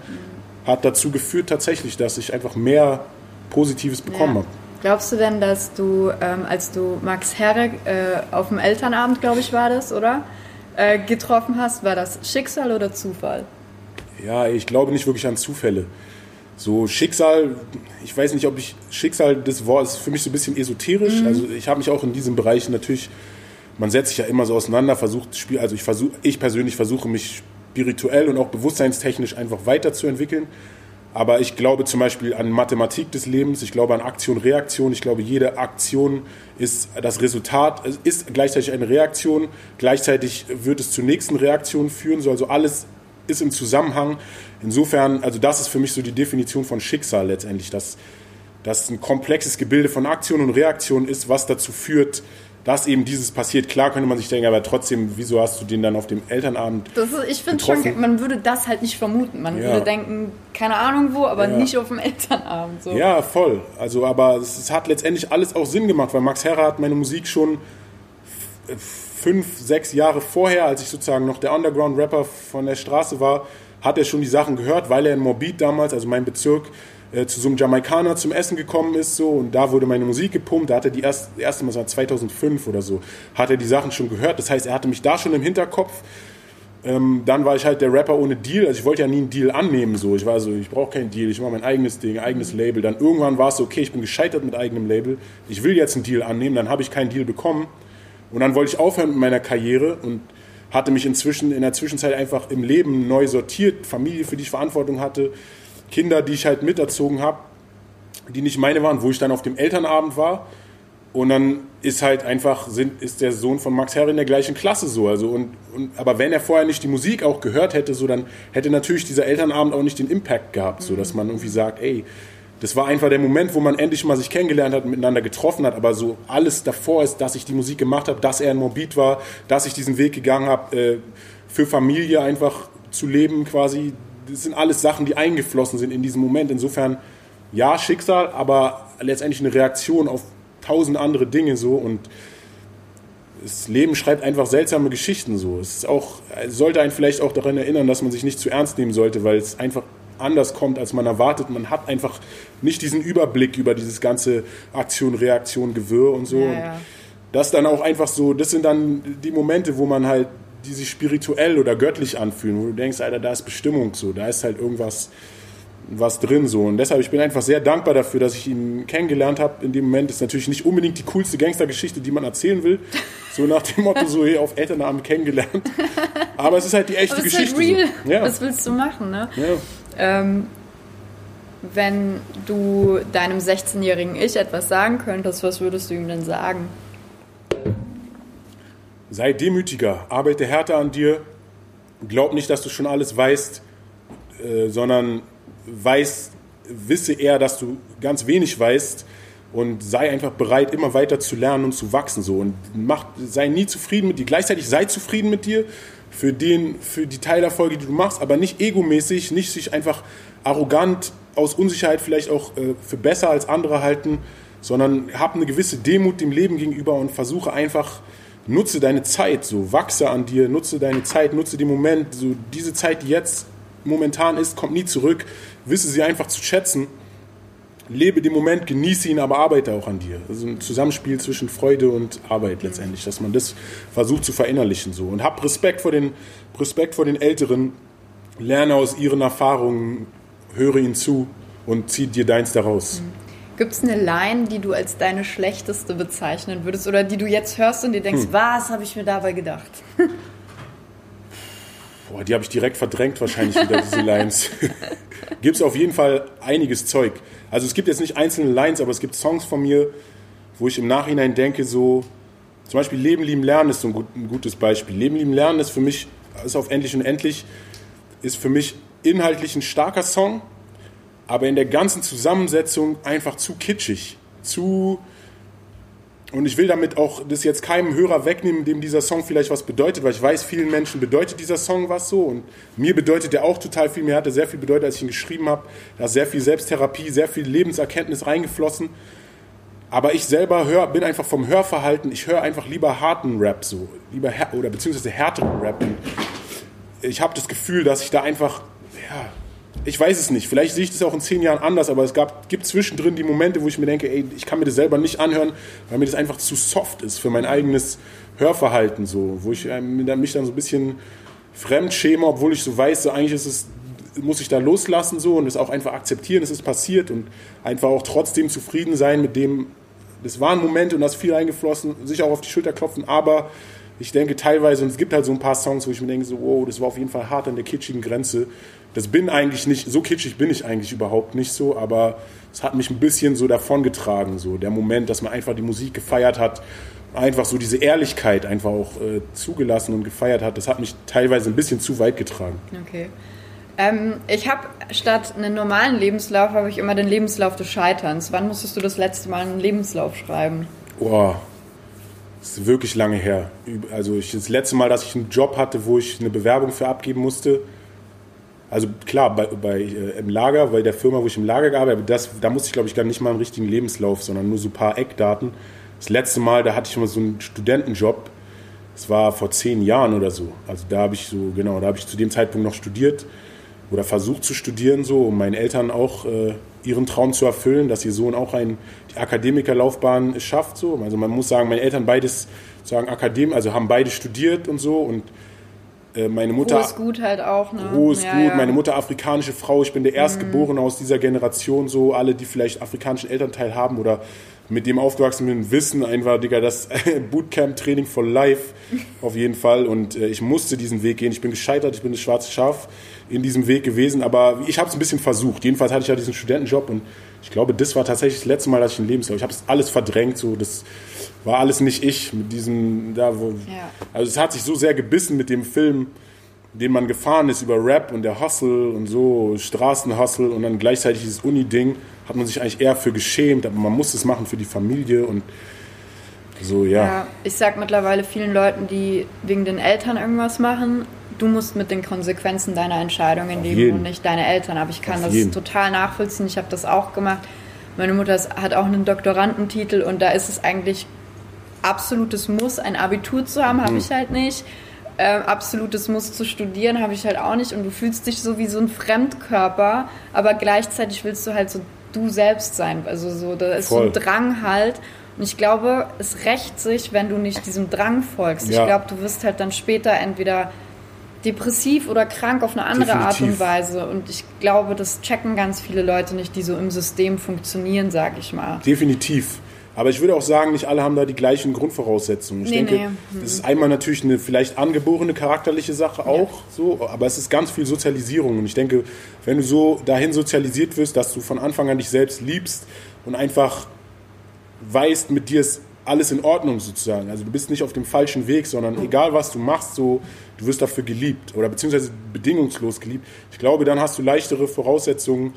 Speaker 1: hat dazu geführt tatsächlich, dass ich einfach mehr Positives bekommen ja. habe.
Speaker 2: Glaubst du denn, dass du, ähm, als du Max Herre äh, auf dem Elternabend, glaube ich, war das, oder? Äh, getroffen hast, war das Schicksal oder Zufall?
Speaker 1: Ja, ich glaube nicht wirklich an Zufälle. So Schicksal, ich weiß nicht, ob ich Schicksal, das Wort ist für mich so ein bisschen esoterisch. Mhm. Also ich habe mich auch in diesem Bereich natürlich, man setzt sich ja immer so auseinander, versucht, also ich versuche, ich persönlich versuche mich spirituell und auch bewusstseinstechnisch einfach weiterzuentwickeln. Aber ich glaube zum Beispiel an Mathematik des Lebens, ich glaube an Aktion, Reaktion. Ich glaube, jede Aktion ist das Resultat, ist gleichzeitig eine Reaktion. Gleichzeitig wird es zur nächsten Reaktion führen. So, also alles ist im Zusammenhang. Insofern, also das ist für mich so die Definition von Schicksal letztendlich, dass das ein komplexes Gebilde von Aktion und Reaktion ist, was dazu führt, dass eben dieses passiert. Klar könnte man sich denken, aber trotzdem, wieso hast du den dann auf dem Elternabend
Speaker 2: das ist, Ich finde schon, man würde das halt nicht vermuten. Man ja. würde denken, keine Ahnung wo, aber ja. nicht auf dem Elternabend. So.
Speaker 1: Ja, voll. Also, aber es, es, hat letztendlich alles auch Sinn gemacht, weil Max Herrer hat meine Musik schon fünf, sechs Jahre vorher, als ich sozusagen noch der Underground-Rapper von der Straße war, hat er schon die Sachen gehört, weil er in Morbid damals, also mein Bezirk, äh, zu so einem Jamaikaner zum Essen gekommen ist so und da wurde meine Musik gepumpt, da hat er die erst, erste Mal, 2005 oder so, hat er die Sachen schon gehört, das heißt, er hatte mich da schon im Hinterkopf, ähm, dann war ich halt der Rapper ohne Deal, also ich wollte ja nie einen Deal annehmen so, ich war so, ich brauche keinen Deal, ich mache mein eigenes Ding, eigenes Label, dann irgendwann war es so, okay, ich bin gescheitert mit eigenem Label, ich will jetzt einen Deal annehmen, dann habe ich keinen Deal bekommen. Und dann wollte ich aufhören mit meiner Karriere und hatte mich inzwischen in der Zwischenzeit einfach im Leben neu sortiert, Familie, für die ich Verantwortung hatte, Kinder, die ich halt miterzogen habe, die nicht meine waren, wo ich dann auf dem Elternabend war. Und dann ist halt einfach, sind, ist der Sohn von Max Herr in der gleichen Klasse so. Also und, und, aber wenn er vorher nicht die Musik auch gehört hätte, so, dann hätte natürlich dieser Elternabend auch nicht den Impact gehabt, so dass man irgendwie sagt, ey, das war einfach der Moment, wo man endlich mal sich kennengelernt hat, miteinander getroffen hat. Aber so alles davor ist, dass ich die Musik gemacht habe, dass er ein Morbid war, dass ich diesen Weg gegangen habe, äh, für Familie einfach zu leben quasi das sind alles Sachen, die eingeflossen sind in diesem Moment. Insofern, ja, Schicksal, aber letztendlich eine Reaktion auf tausend andere Dinge so und das Leben schreibt einfach seltsame Geschichten so. Es ist auch, sollte einen vielleicht auch daran erinnern, dass man sich nicht zu ernst nehmen sollte, weil es einfach anders kommt, als man erwartet. Man hat einfach nicht diesen Überblick über dieses ganze Aktion, Reaktion, Gewirr und so. Ja, ja. Und das dann auch einfach so, das sind dann die Momente, wo man halt die sich spirituell oder göttlich anfühlen, wo du denkst, Alter, da ist Bestimmung so, da ist halt irgendwas was drin so. Und deshalb, ich bin einfach sehr dankbar dafür, dass ich ihn kennengelernt habe. In dem Moment ist natürlich nicht unbedingt die coolste Gangstergeschichte, die man erzählen will. So nach dem Motto, so hey, auf Elternabend kennengelernt. Aber es ist halt die echte es Geschichte. Ist halt real.
Speaker 2: So. Ja. Was willst du machen, ne? Ja. Ähm, wenn du deinem 16-jährigen Ich etwas sagen könntest, was würdest du ihm denn sagen?
Speaker 1: Sei demütiger, arbeite härter an dir. Glaub nicht, dass du schon alles weißt, äh, sondern weiß, wisse eher, dass du ganz wenig weißt und sei einfach bereit, immer weiter zu lernen und zu wachsen. So. Und mach, sei nie zufrieden mit dir. Gleichzeitig sei zufrieden mit dir für, den, für die Teilerfolge, die du machst, aber nicht egomäßig, nicht sich einfach arrogant aus Unsicherheit vielleicht auch äh, für besser als andere halten, sondern hab eine gewisse Demut dem Leben gegenüber und versuche einfach nutze deine Zeit, so wachse an dir, nutze deine Zeit, nutze den Moment, so diese Zeit, die jetzt momentan ist, kommt nie zurück, wisse sie einfach zu schätzen, lebe den Moment, genieße ihn, aber arbeite auch an dir. Also ein Zusammenspiel zwischen Freude und Arbeit letztendlich, dass man das versucht zu verinnerlichen so und hab Respekt vor den Respekt vor den Älteren, lerne aus ihren Erfahrungen, höre ihnen zu und zieh dir deins daraus. Mhm.
Speaker 2: Gibt es eine Line, die du als deine schlechteste bezeichnen würdest oder die du jetzt hörst und dir denkst, hm. was habe ich mir dabei gedacht?
Speaker 1: Boah, die habe ich direkt verdrängt wahrscheinlich wieder, diese Lines. gibt es auf jeden Fall einiges Zeug. Also es gibt jetzt nicht einzelne Lines, aber es gibt Songs von mir, wo ich im Nachhinein denke, so, zum Beispiel Leben, Lieben, Lernen ist so ein, gut, ein gutes Beispiel. Leben, Lieben, Lernen ist für mich, ist auf Endlich und Endlich, ist für mich inhaltlich ein starker Song, aber in der ganzen Zusammensetzung einfach zu kitschig, zu und ich will damit auch das jetzt keinem Hörer wegnehmen, dem dieser Song vielleicht was bedeutet, weil ich weiß, vielen Menschen bedeutet dieser Song was so und mir bedeutet er auch total viel. Mir hat er sehr viel bedeutet, als ich ihn geschrieben habe. Da ist sehr viel Selbsttherapie, sehr viel Lebenserkenntnis reingeflossen. Aber ich selber hör, bin einfach vom Hörverhalten, ich höre einfach lieber harten Rap so, lieber oder beziehungsweise härteren Rap. Ich habe das Gefühl, dass ich da einfach ja, ich weiß es nicht. Vielleicht sehe ich das auch in zehn Jahren anders, aber es gab, gibt zwischendrin die Momente, wo ich mir denke, ey, ich kann mir das selber nicht anhören, weil mir das einfach zu soft ist für mein eigenes Hörverhalten, so, wo ich äh, mich dann so ein bisschen fremd schäme, obwohl ich so weiß, so eigentlich ist es, muss ich da loslassen so und es auch einfach akzeptieren, es ist passiert und einfach auch trotzdem zufrieden sein mit dem, das war ein Moment und da ist viel eingeflossen, sich auch auf die Schulter klopfen, aber ich denke teilweise, und es gibt halt so ein paar Songs, wo ich mir denke, so, wow, das war auf jeden Fall hart an der kitschigen Grenze. Das bin eigentlich nicht, so kitschig bin ich eigentlich überhaupt nicht so, aber es hat mich ein bisschen so davongetragen, so der Moment, dass man einfach die Musik gefeiert hat, einfach so diese Ehrlichkeit einfach auch äh, zugelassen und gefeiert hat, das hat mich teilweise ein bisschen zu weit getragen.
Speaker 2: Okay. Ähm, ich habe statt einen normalen Lebenslauf, habe ich immer den Lebenslauf des Scheiterns. Wann musstest du das letzte Mal einen Lebenslauf schreiben?
Speaker 1: Boah, das ist wirklich lange her. Also ich, das letzte Mal, dass ich einen Job hatte, wo ich eine Bewerbung für abgeben musste, also klar, bei, bei äh, im Lager, bei der Firma, wo ich im Lager gearbeitet habe, das, da musste ich, glaube ich, gar nicht mal einen richtigen Lebenslauf, sondern nur so ein paar Eckdaten. Das letzte Mal, da hatte ich mal so einen Studentenjob. Das war vor zehn Jahren oder so. Also da habe ich so, genau, da habe ich zu dem Zeitpunkt noch studiert oder versucht zu studieren, so, um meinen Eltern auch äh, ihren Traum zu erfüllen, dass ihr Sohn auch ein, die Akademikerlaufbahn schafft. So. Also man muss sagen, meine Eltern beides sagen Akadem, also haben beide studiert und so und äh, meine Mutter.
Speaker 2: Hohes Gut halt auch, ne?
Speaker 1: Hohes ja, Gut, ja. meine Mutter afrikanische Frau, ich bin der Erstgeborene mhm. aus dieser Generation, so alle, die vielleicht afrikanischen Elternteil haben oder mit dem aufgewachsen bin, wissen einfach, Digga, das Bootcamp-Training for life auf jeden Fall. Und äh, ich musste diesen Weg gehen. Ich bin gescheitert, ich bin das schwarze Schaf in diesem Weg gewesen, aber ich habe es ein bisschen versucht. Jedenfalls hatte ich ja diesen Studentenjob und ich glaube, das war tatsächlich das letzte Mal, dass ich ein Lebenslauf. Ich habe es alles verdrängt, so das war alles nicht ich mit diesem da wo. Ja. Also es hat sich so sehr gebissen mit dem Film den man gefahren ist über Rap und der Hustle und so, Straßenhustle und dann gleichzeitig dieses Uni-Ding, hat man sich eigentlich eher für geschämt, aber man muss es machen für die Familie und so, ja. ja.
Speaker 2: Ich sag mittlerweile vielen Leuten, die wegen den Eltern irgendwas machen, du musst mit den Konsequenzen deiner Entscheidungen leben und nicht deine Eltern. Aber ich kann Auf das jeden. total nachvollziehen. Ich habe das auch gemacht. Meine Mutter hat auch einen Doktorandentitel und da ist es eigentlich absolutes Muss, ein Abitur zu haben, habe mhm. ich halt nicht äh, absolutes Muss zu studieren habe ich halt auch nicht und du fühlst dich so wie so ein Fremdkörper, aber gleichzeitig willst du halt so du selbst sein. Also so, da ist Voll. so ein Drang halt. Und ich glaube, es rächt sich, wenn du nicht diesem Drang folgst. Ja. Ich glaube, du wirst halt dann später entweder depressiv oder krank auf eine andere Definitiv. Art und Weise. Und ich glaube, das checken ganz viele Leute nicht, die so im System funktionieren, sag ich mal.
Speaker 1: Definitiv. Aber ich würde auch sagen, nicht alle haben da die gleichen Grundvoraussetzungen. Ich nee, denke, nee. das ist einmal natürlich eine vielleicht angeborene charakterliche Sache auch ja. so, aber es ist ganz viel Sozialisierung. Und ich denke, wenn du so dahin sozialisiert wirst, dass du von Anfang an dich selbst liebst und einfach weißt, mit dir ist alles in Ordnung sozusagen. Also du bist nicht auf dem falschen Weg, sondern egal was du machst, so du wirst dafür geliebt oder beziehungsweise bedingungslos geliebt. Ich glaube, dann hast du leichtere Voraussetzungen,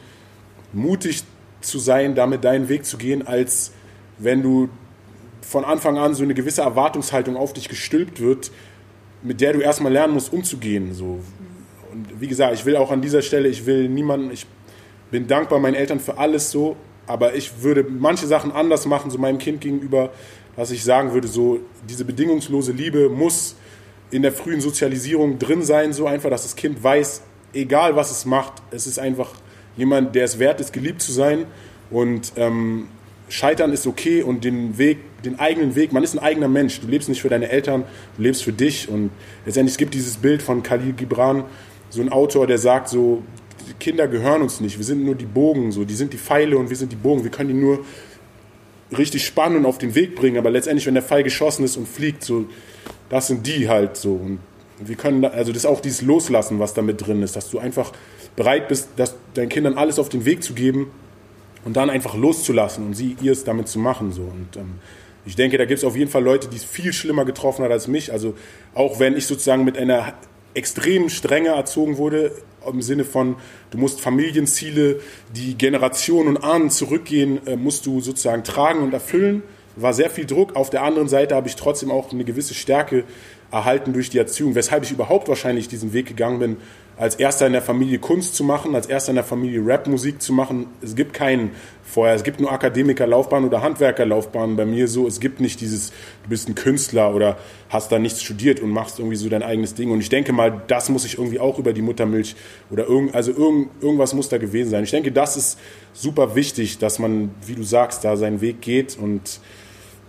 Speaker 1: mutig zu sein, damit deinen Weg zu gehen, als wenn du von Anfang an so eine gewisse Erwartungshaltung auf dich gestülpt wird, mit der du erstmal lernen musst, umzugehen. So. Und wie gesagt, ich will auch an dieser Stelle, ich will niemanden, ich bin dankbar meinen Eltern für alles so, aber ich würde manche Sachen anders machen, so meinem Kind gegenüber, dass ich sagen würde, so diese bedingungslose Liebe muss in der frühen Sozialisierung drin sein, so einfach, dass das Kind weiß, egal was es macht, es ist einfach jemand, der es wert ist, geliebt zu sein und ähm, Scheitern ist okay und den Weg, den eigenen Weg, man ist ein eigener Mensch. Du lebst nicht für deine Eltern, du lebst für dich. Und letztendlich gibt dieses Bild von Khalil Gibran, so ein Autor, der sagt so, Kinder gehören uns nicht, wir sind nur die Bogen, so, die sind die Pfeile und wir sind die Bogen. Wir können die nur richtig spannen und auf den Weg bringen, aber letztendlich, wenn der Pfeil geschossen ist und fliegt, so, das sind die halt so. Und wir können, also das ist auch dieses Loslassen, was da mit drin ist, dass du einfach bereit bist, dass deinen Kindern alles auf den Weg zu geben, und dann einfach loszulassen und sie ihr es damit zu machen. So. Und ähm, ich denke, da gibt es auf jeden Fall Leute, die es viel schlimmer getroffen hat als mich. Also auch wenn ich sozusagen mit einer extremen Strenge erzogen wurde, im Sinne von, du musst Familienziele, die Generationen und Ahnen zurückgehen, äh, musst du sozusagen tragen und erfüllen. War sehr viel Druck. Auf der anderen Seite habe ich trotzdem auch eine gewisse Stärke erhalten durch die Erziehung, weshalb ich überhaupt wahrscheinlich diesen Weg gegangen bin, als erster in der Familie Kunst zu machen, als erster in der Familie Rapmusik zu machen. Es gibt keinen vorher, es gibt nur Akademikerlaufbahn oder Handwerkerlaufbahn bei mir so. Es gibt nicht dieses, du bist ein Künstler oder hast da nichts studiert und machst irgendwie so dein eigenes Ding. Und ich denke mal, das muss ich irgendwie auch über die Muttermilch oder irgend, also irgend, irgendwas muss da gewesen sein. Ich denke, das ist super wichtig, dass man, wie du sagst, da seinen Weg geht und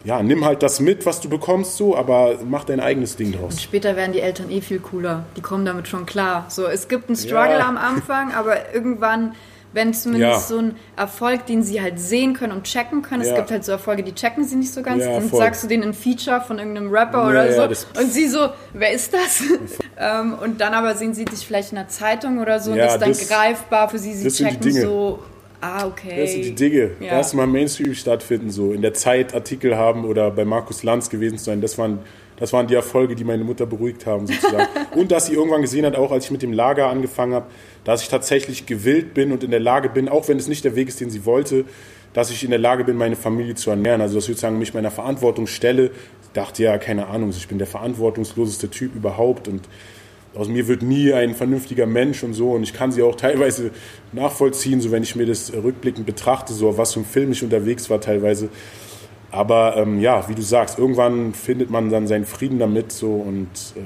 Speaker 1: ja, nimm halt das mit, was du bekommst, so, aber mach dein eigenes Ding draus. Und
Speaker 2: später werden die Eltern eh viel cooler. Die kommen damit schon klar. So, es gibt einen Struggle ja. am Anfang, aber irgendwann wenn zumindest ja. so ein Erfolg, den sie halt sehen können und checken können. Es ja. gibt halt so Erfolge, die checken sie nicht so ganz. Dann voll. sagst du denen ein Feature von irgendeinem Rapper oder so und sie so, wer ist das? ähm, und dann aber sehen sie dich vielleicht in einer Zeitung oder so und das ist dann das, greifbar für sie. Sie checken so, Ah, okay.
Speaker 1: Das sind die Dinge. Ja. Erstmal Mainstream stattfinden, so in der Zeit Artikel haben oder bei Markus Lanz gewesen sein. Das waren, das waren die Erfolge, die meine Mutter beruhigt haben, sozusagen. und dass sie irgendwann gesehen hat, auch als ich mit dem Lager angefangen habe, dass ich tatsächlich gewillt bin und in der Lage bin, auch wenn es nicht der Weg ist, den sie wollte, dass ich in der Lage bin, meine Familie zu ernähren. Also dass ich sozusagen mich meiner Verantwortung stelle. Ich dachte ja, keine Ahnung, ich bin der verantwortungsloseste Typ überhaupt und aus mir wird nie ein vernünftiger Mensch und so. Und ich kann sie auch teilweise nachvollziehen, so wenn ich mir das rückblickend betrachte, so auf was für ein Film ich unterwegs war teilweise. Aber ähm, ja, wie du sagst, irgendwann findet man dann seinen Frieden damit so und äh,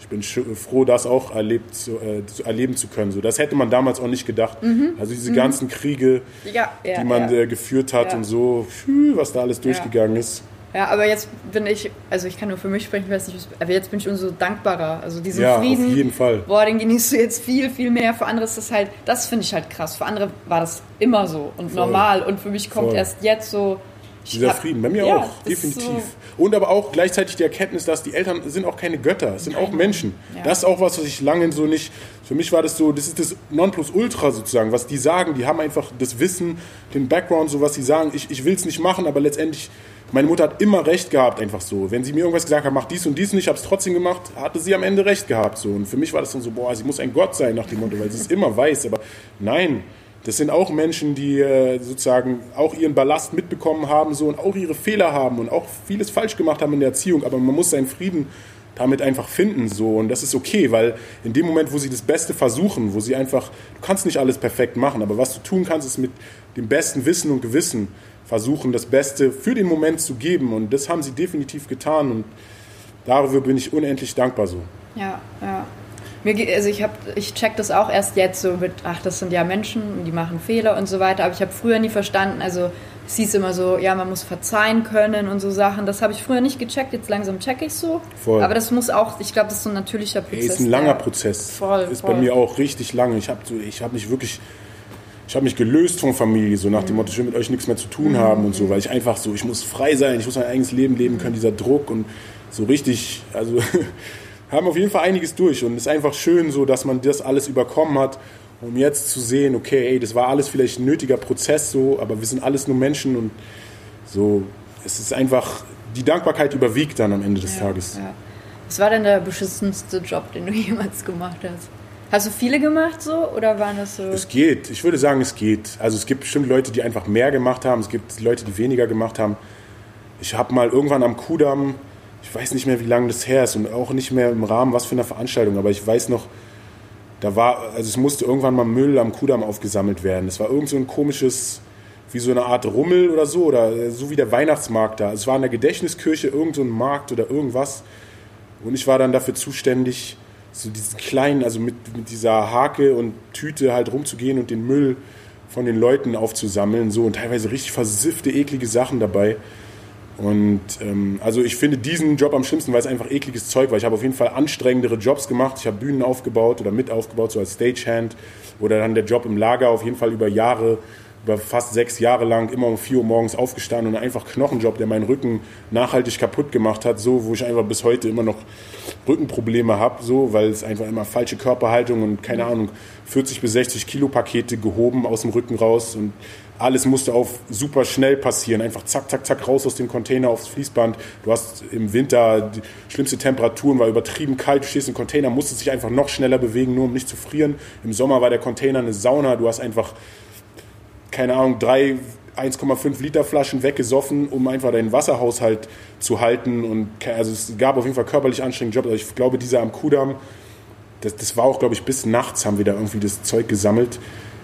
Speaker 1: ich bin froh, das auch erlebt, so, äh, erleben zu können. So, das hätte man damals auch nicht gedacht. Mhm. Also diese mhm. ganzen Kriege, ja, ja, die man ja. äh, geführt hat und so, was da alles durchgegangen ist.
Speaker 2: Ja, aber jetzt bin ich, also ich kann nur für mich sprechen, ich weiß nicht, aber jetzt bin ich umso dankbarer. Also diesen ja, Frieden,
Speaker 1: auf jeden Fall.
Speaker 2: boah, den genießt du jetzt viel, viel mehr. Für andere ist das halt, das finde ich halt krass. Für andere war das immer so und Voll. normal. Und für mich kommt Voll. erst jetzt so.
Speaker 1: Dieser hab, Frieden, bei mir ja, auch, definitiv. So und aber auch gleichzeitig die Erkenntnis, dass die Eltern sind auch keine Götter, es sind Nein. auch Menschen. Ja. Das ist auch was, was ich lange so nicht, für mich war das so, das ist das Nonplusultra sozusagen, was die sagen, die haben einfach das Wissen, den Background, so was sie sagen, ich, ich will es nicht machen, aber letztendlich meine Mutter hat immer recht gehabt, einfach so. Wenn sie mir irgendwas gesagt hat, mach dies und dies nicht, ich habe es trotzdem gemacht, hatte sie am Ende recht gehabt. So. Und für mich war das dann so, boah, sie muss ein Gott sein nach dem Motto, weil sie es immer weiß. Aber nein, das sind auch Menschen, die äh, sozusagen auch ihren Ballast mitbekommen haben so, und auch ihre Fehler haben und auch vieles falsch gemacht haben in der Erziehung. Aber man muss seinen Frieden damit einfach finden so und das ist okay, weil in dem Moment, wo sie das Beste versuchen, wo sie einfach, du kannst nicht alles perfekt machen, aber was du tun kannst, ist mit dem besten Wissen und Gewissen versuchen, das Beste für den Moment zu geben. Und das haben sie definitiv getan. Und darüber bin ich unendlich dankbar so.
Speaker 2: Ja, ja. Mir, also ich, hab, ich check das auch erst jetzt so mit, ach, das sind ja Menschen die machen Fehler und so weiter. Aber ich habe früher nie verstanden, also es hieß immer so, ja, man muss verzeihen können und so Sachen. Das habe ich früher nicht gecheckt, jetzt langsam check ich so. Voll. Aber das muss auch, ich glaube, das ist so ein natürlicher Prozess.
Speaker 1: Hey, ist ein langer Prozess. Voll. Ist voll. bei mir auch richtig lang. Ich habe so, hab mich wirklich ich habe mich gelöst von Familie, so nach dem Motto, ich will mit euch nichts mehr zu tun haben und so, weil ich einfach so, ich muss frei sein, ich muss mein eigenes Leben leben können, dieser Druck und so richtig, also haben auf jeden Fall einiges durch und es ist einfach schön so, dass man das alles überkommen hat, um jetzt zu sehen, okay, ey, das war alles vielleicht ein nötiger Prozess so, aber wir sind alles nur Menschen und so, es ist einfach, die Dankbarkeit überwiegt dann am Ende des ja, Tages. Ja.
Speaker 2: Was war denn der beschissenste Job, den du jemals gemacht hast? Hast du viele gemacht so oder waren das so?
Speaker 1: Es geht. Ich würde sagen, es geht. Also es gibt bestimmt Leute, die einfach mehr gemacht haben. Es gibt Leute, die weniger gemacht haben. Ich habe mal irgendwann am Kudamm, ich weiß nicht mehr, wie lange das her ist und auch nicht mehr im Rahmen was für eine Veranstaltung, aber ich weiß noch, da war, also es musste irgendwann mal Müll am Kudamm aufgesammelt werden. Es war irgend so ein komisches, wie so eine Art Rummel oder so, oder so wie der Weihnachtsmarkt da. Es war in der Gedächtniskirche irgend so ein Markt oder irgendwas. Und ich war dann dafür zuständig, so diesen kleinen, also mit, mit dieser Hake und Tüte halt rumzugehen und den Müll von den Leuten aufzusammeln, so und teilweise richtig versiffte, eklige Sachen dabei. Und ähm, also ich finde diesen Job am schlimmsten, weil es einfach ekliges Zeug war. Ich habe auf jeden Fall anstrengendere Jobs gemacht. Ich habe Bühnen aufgebaut oder mit aufgebaut, so als Stagehand. Oder dann der Job im Lager, auf jeden Fall über Jahre über fast sechs Jahre lang immer um vier Uhr morgens aufgestanden und einfach Knochenjob, der meinen Rücken nachhaltig kaputt gemacht hat, so, wo ich einfach bis heute immer noch Rückenprobleme habe, so, weil es einfach immer falsche Körperhaltung und keine Ahnung, 40 bis 60 Kilo Pakete gehoben aus dem Rücken raus und alles musste auf super schnell passieren. Einfach zack, zack, zack, raus aus dem Container aufs Fließband. Du hast im Winter die schlimmste Temperaturen, war übertrieben kalt. Du stehst im Container, musstest dich einfach noch schneller bewegen, nur um nicht zu frieren. Im Sommer war der Container eine Sauna. Du hast einfach keine Ahnung, drei 1,5 Liter Flaschen weggesoffen, um einfach deinen Wasserhaushalt zu halten. Und also es gab auf jeden Fall körperlich anstrengende Jobs. Also ich glaube, dieser am Kudamm, das, das war auch, glaube ich, bis nachts haben wir da irgendwie das Zeug gesammelt.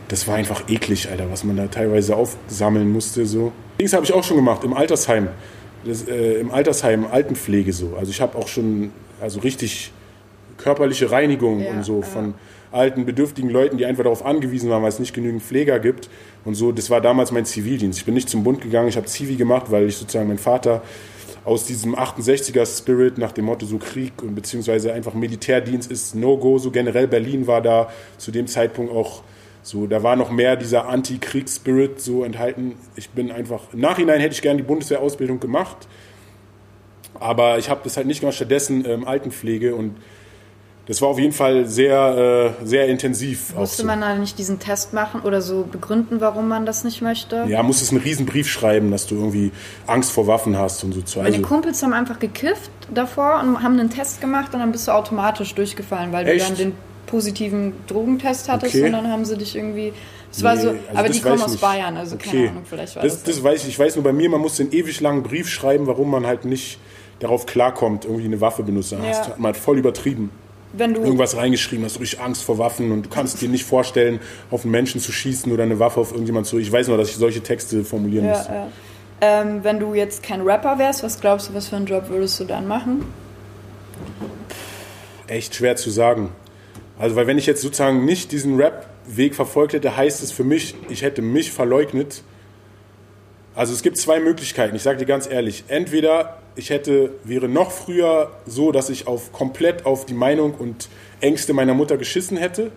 Speaker 1: Das war einfach eklig, Alter, was man da teilweise aufsammeln musste. So. Das habe ich auch schon gemacht im Altersheim. Das, äh, Im Altersheim Altenpflege so. Also ich habe auch schon also richtig körperliche Reinigung ja, und so von. Ja alten, bedürftigen Leuten, die einfach darauf angewiesen waren, weil es nicht genügend Pfleger gibt. Und so, das war damals mein Zivildienst. Ich bin nicht zum Bund gegangen, ich habe Zivi gemacht, weil ich sozusagen mein Vater aus diesem 68er Spirit nach dem Motto so Krieg und beziehungsweise einfach Militärdienst ist No-Go, so generell Berlin war da zu dem Zeitpunkt auch So, da war noch mehr dieser Anti-Kriegs-Spirit so enthalten. Ich bin einfach, im Nachhinein hätte ich gerne die Bundeswehrausbildung gemacht, aber ich habe das halt nicht gemacht, stattdessen ähm, Altenpflege und das war auf jeden Fall sehr, äh, sehr intensiv.
Speaker 2: Musste so. man da nicht diesen Test machen oder so begründen, warum man das nicht möchte?
Speaker 1: Ja, musstest einen riesen Brief schreiben, dass du irgendwie Angst vor Waffen hast und so.
Speaker 2: Meine also, Kumpels haben einfach gekifft davor und haben einen Test gemacht und dann bist du automatisch durchgefallen, weil Echt? du dann den positiven Drogentest hattest okay. und dann haben sie dich irgendwie. Es war nee, so, also aber die kommen aus Bayern, also okay. keine Ahnung, vielleicht war
Speaker 1: das. Das, das weiß ich. Ich weiß nur bei mir, man muss einen ewig langen Brief schreiben, warum man halt nicht darauf klarkommt, irgendwie eine Waffe benutzen. Ja. Das hat man halt voll übertrieben. Wenn du irgendwas reingeschrieben hast, du richtig Angst vor Waffen und du kannst dir nicht vorstellen, auf einen Menschen zu schießen oder eine Waffe auf irgendjemanden zu. Ich weiß nur, dass ich solche Texte formulieren ja, muss. Ja.
Speaker 2: Ähm, wenn du jetzt kein Rapper wärst, was glaubst du, was für einen Job würdest du dann machen?
Speaker 1: Echt schwer zu sagen. Also, weil wenn ich jetzt sozusagen nicht diesen Rap-Weg verfolgt hätte, heißt es für mich, ich hätte mich verleugnet. Also es gibt zwei Möglichkeiten, ich sage dir ganz ehrlich. Entweder ich hätte, wäre noch früher so, dass ich auf, komplett auf die Meinung und Ängste meiner Mutter geschissen hätte.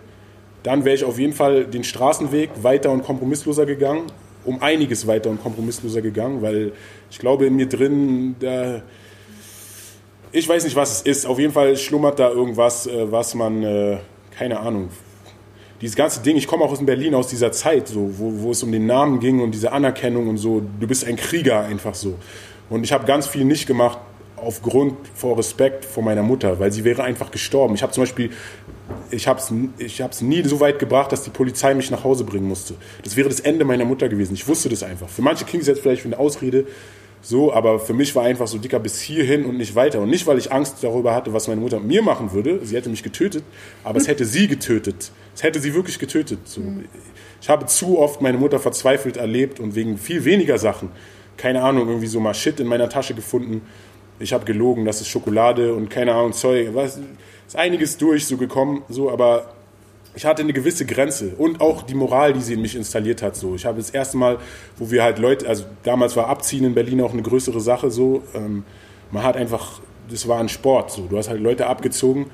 Speaker 1: Dann wäre ich auf jeden Fall den Straßenweg weiter und kompromissloser gegangen, um einiges weiter und kompromissloser gegangen, weil ich glaube in mir drin, da, ich weiß nicht, was es ist. Auf jeden Fall schlummert da irgendwas, äh, was man äh, keine Ahnung, dieses ganze Ding, ich komme auch aus Berlin, aus dieser Zeit, so, wo, wo es um den Namen ging und diese Anerkennung und so, du bist ein Krieger einfach so. Und ich habe ganz viel nicht gemacht aufgrund vor Respekt vor meiner Mutter, weil sie wäre einfach gestorben. Ich habe zum Beispiel, ich habe es ich nie so weit gebracht, dass die Polizei mich nach Hause bringen musste. Das wäre das Ende meiner Mutter gewesen. Ich wusste das einfach. Für manche klingt es jetzt vielleicht wie eine Ausrede, so, aber für mich war einfach so dicker bis hierhin und nicht weiter. Und nicht, weil ich Angst darüber hatte, was meine Mutter mit mir machen würde. Sie hätte mich getötet, aber es hätte sie getötet. Es hätte sie wirklich getötet. So. Ich habe zu oft meine Mutter verzweifelt erlebt und wegen viel weniger Sachen, keine Ahnung, irgendwie so mal Shit in meiner Tasche gefunden. Ich habe gelogen, das ist Schokolade und keine Ahnung, Zeug. Was, ist einiges durch so gekommen, so, aber ich hatte eine gewisse Grenze und auch die Moral, die sie in mich installiert hat. So, ich habe das erste Mal, wo wir halt Leute, also damals war Abziehen in Berlin auch eine größere Sache. So, ähm, man hat einfach, das war ein Sport. So, du hast halt Leute abgezogen.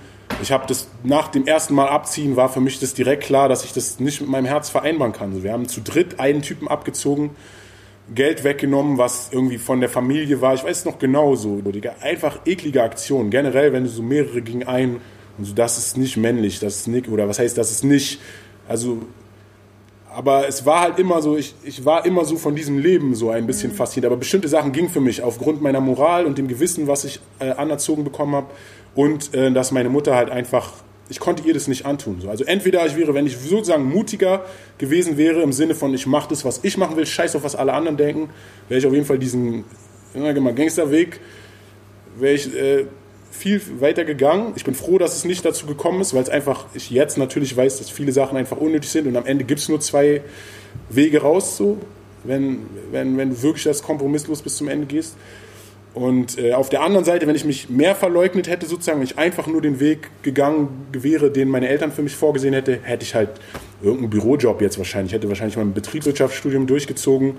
Speaker 1: Ich habe das nach dem ersten Mal abziehen war für mich das direkt klar, dass ich das nicht mit meinem Herz vereinbaren kann. So, wir haben zu dritt einen Typen abgezogen, Geld weggenommen, was irgendwie von der Familie war. Ich weiß noch genau so. Einfach eklige Aktion. Generell, wenn du so mehrere gegen einen und so, das ist nicht männlich, das ist nicht, oder was heißt, das ist nicht, also, aber es war halt immer so, ich, ich war immer so von diesem Leben so ein bisschen mhm. fasziniert. Aber bestimmte Sachen gingen für mich aufgrund meiner Moral und dem Gewissen, was ich äh, anerzogen bekommen habe. Und äh, dass meine Mutter halt einfach, ich konnte ihr das nicht antun. So. Also entweder ich wäre, wenn ich sozusagen mutiger gewesen wäre, im Sinne von, ich mache das, was ich machen will, scheiß auf, was alle anderen denken, wäre ich auf jeden Fall diesen Gangsterweg, wäre ich äh, viel weiter gegangen. Ich bin froh, dass es nicht dazu gekommen ist, weil es einfach, ich jetzt natürlich weiß, dass viele Sachen einfach unnötig sind und am Ende gibt es nur zwei Wege raus, so, wenn, wenn, wenn du wirklich das kompromisslos bis zum Ende gehst. Und äh, auf der anderen Seite, wenn ich mich mehr verleugnet hätte, sozusagen, wenn ich einfach nur den Weg gegangen wäre, den meine Eltern für mich vorgesehen hätte, hätte ich halt irgendeinen Bürojob jetzt wahrscheinlich. Ich hätte wahrscheinlich mein Betriebswirtschaftsstudium durchgezogen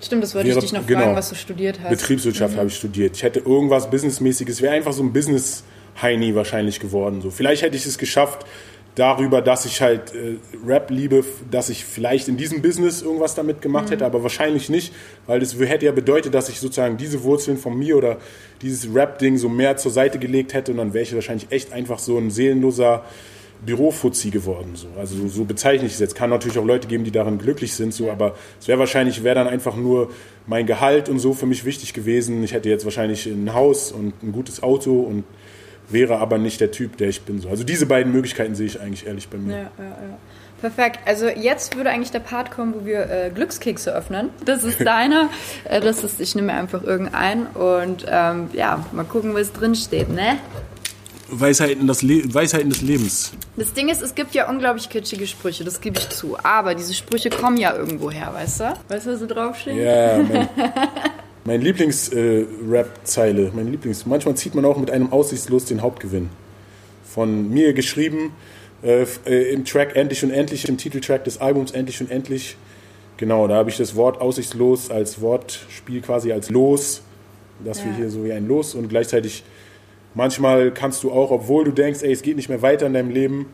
Speaker 2: Stimmt, das wollte wäre, ich dich noch genau, fragen, was du studiert hast.
Speaker 1: Betriebswirtschaft mhm. habe ich studiert. Ich hätte irgendwas Businessmäßiges, wäre einfach so ein Business-Heini wahrscheinlich geworden. So. Vielleicht hätte ich es geschafft, darüber, dass ich halt äh, Rap liebe, dass ich vielleicht in diesem Business irgendwas damit gemacht mhm. hätte, aber wahrscheinlich nicht, weil das hätte ja bedeutet, dass ich sozusagen diese Wurzeln von mir oder dieses Rap-Ding so mehr zur Seite gelegt hätte und dann wäre ich wahrscheinlich echt einfach so ein seelenloser Bürofuzzi geworden. So. Also so, so bezeichne ich es jetzt. Kann natürlich auch Leute geben, die daran glücklich sind, so, aber es wäre wahrscheinlich, wäre dann einfach nur mein Gehalt und so für mich wichtig gewesen. Ich hätte jetzt wahrscheinlich ein Haus und ein gutes Auto und wäre aber nicht der Typ, der ich bin. So. Also diese beiden Möglichkeiten sehe ich eigentlich ehrlich bei mir.
Speaker 2: Ja, ja, ja. Perfekt. Also jetzt würde eigentlich der Part kommen, wo wir äh, Glückskekse öffnen. Das ist deiner. äh, das ist, ich nehme einfach irgendeinen und ähm, ja, mal gucken, was drin steht, ne?
Speaker 1: Weisheiten, das Le Weisheiten des Lebens.
Speaker 2: Das Ding ist, es gibt ja unglaublich kitschige Sprüche, das gebe ich zu. Aber diese Sprüche kommen ja irgendwo her, weißt du? Weißt du, was da draufsteht?
Speaker 1: Ja, mein, mein Lieblings-Rap-Zeile. Äh, mein Lieblings. Manchmal zieht man auch mit einem aussichtslos den Hauptgewinn. Von mir geschrieben äh, äh, im Track Endlich und Endlich, im Titeltrack des Albums Endlich und Endlich. Genau, da habe ich das Wort aussichtslos als Wortspiel quasi als Los. Das ja. wir hier so wie ein Los und gleichzeitig Manchmal kannst du auch, obwohl du denkst, ey, es geht nicht mehr weiter in deinem Leben,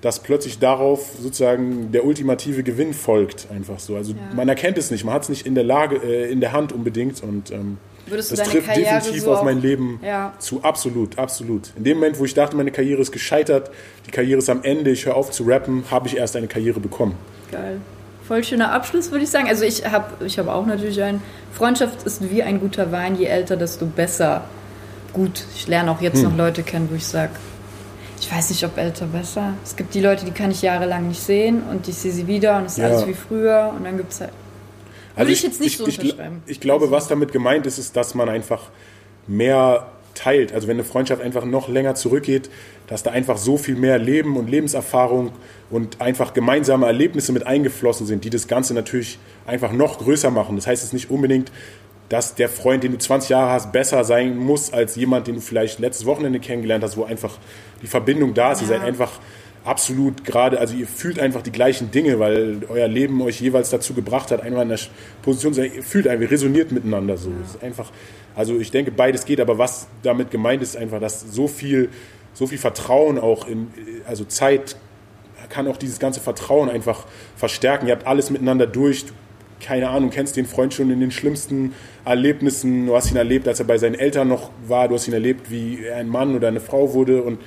Speaker 1: dass plötzlich darauf sozusagen der ultimative Gewinn folgt, einfach so. Also ja. man erkennt es nicht, man hat es nicht in der Lage, äh, in der Hand unbedingt und ähm, das trifft Karriere definitiv so auf mein Leben ja. zu, absolut, absolut. In dem Moment, wo ich dachte, meine Karriere ist gescheitert, die Karriere ist am Ende, ich höre auf zu rappen, habe ich erst eine Karriere bekommen.
Speaker 2: Geil. Voll schöner Abschluss, würde ich sagen. Also ich habe ich hab auch natürlich ein, Freundschaft ist wie ein guter Wein, je älter, desto besser. Gut, ich lerne auch jetzt hm. noch Leute kennen, wo ich sage, ich weiß nicht, ob älter besser. Es gibt die Leute, die kann ich jahrelang nicht sehen und ich sehe sie wieder und es ist ja. alles wie früher und dann gibt es halt.
Speaker 1: Also ich, ich, jetzt nicht ich, so unterschreiben. Ich, ich glaube, also. was damit gemeint ist, ist, dass man einfach mehr teilt. Also wenn eine Freundschaft einfach noch länger zurückgeht, dass da einfach so viel mehr Leben und Lebenserfahrung und einfach gemeinsame Erlebnisse mit eingeflossen sind, die das Ganze natürlich einfach noch größer machen. Das heißt es nicht unbedingt, dass der Freund, den du 20 Jahre hast, besser sein muss als jemand, den du vielleicht letztes Wochenende kennengelernt hast, wo einfach die Verbindung da ist. Ja. Ihr seid einfach absolut gerade, also ihr fühlt einfach die gleichen Dinge, weil euer Leben euch jeweils dazu gebracht hat, einmal in der Position zu sein, ihr fühlt einfach, resoniert miteinander so. Es ist einfach, also ich denke, beides geht, aber was damit gemeint ist, einfach, dass so viel, so viel Vertrauen auch in, also Zeit kann auch dieses ganze Vertrauen einfach verstärken. Ihr habt alles miteinander durch. Keine Ahnung, kennst den Freund schon in den schlimmsten Erlebnissen. Du hast ihn erlebt, als er bei seinen Eltern noch war. Du hast ihn erlebt, wie er ein Mann oder eine Frau wurde. Und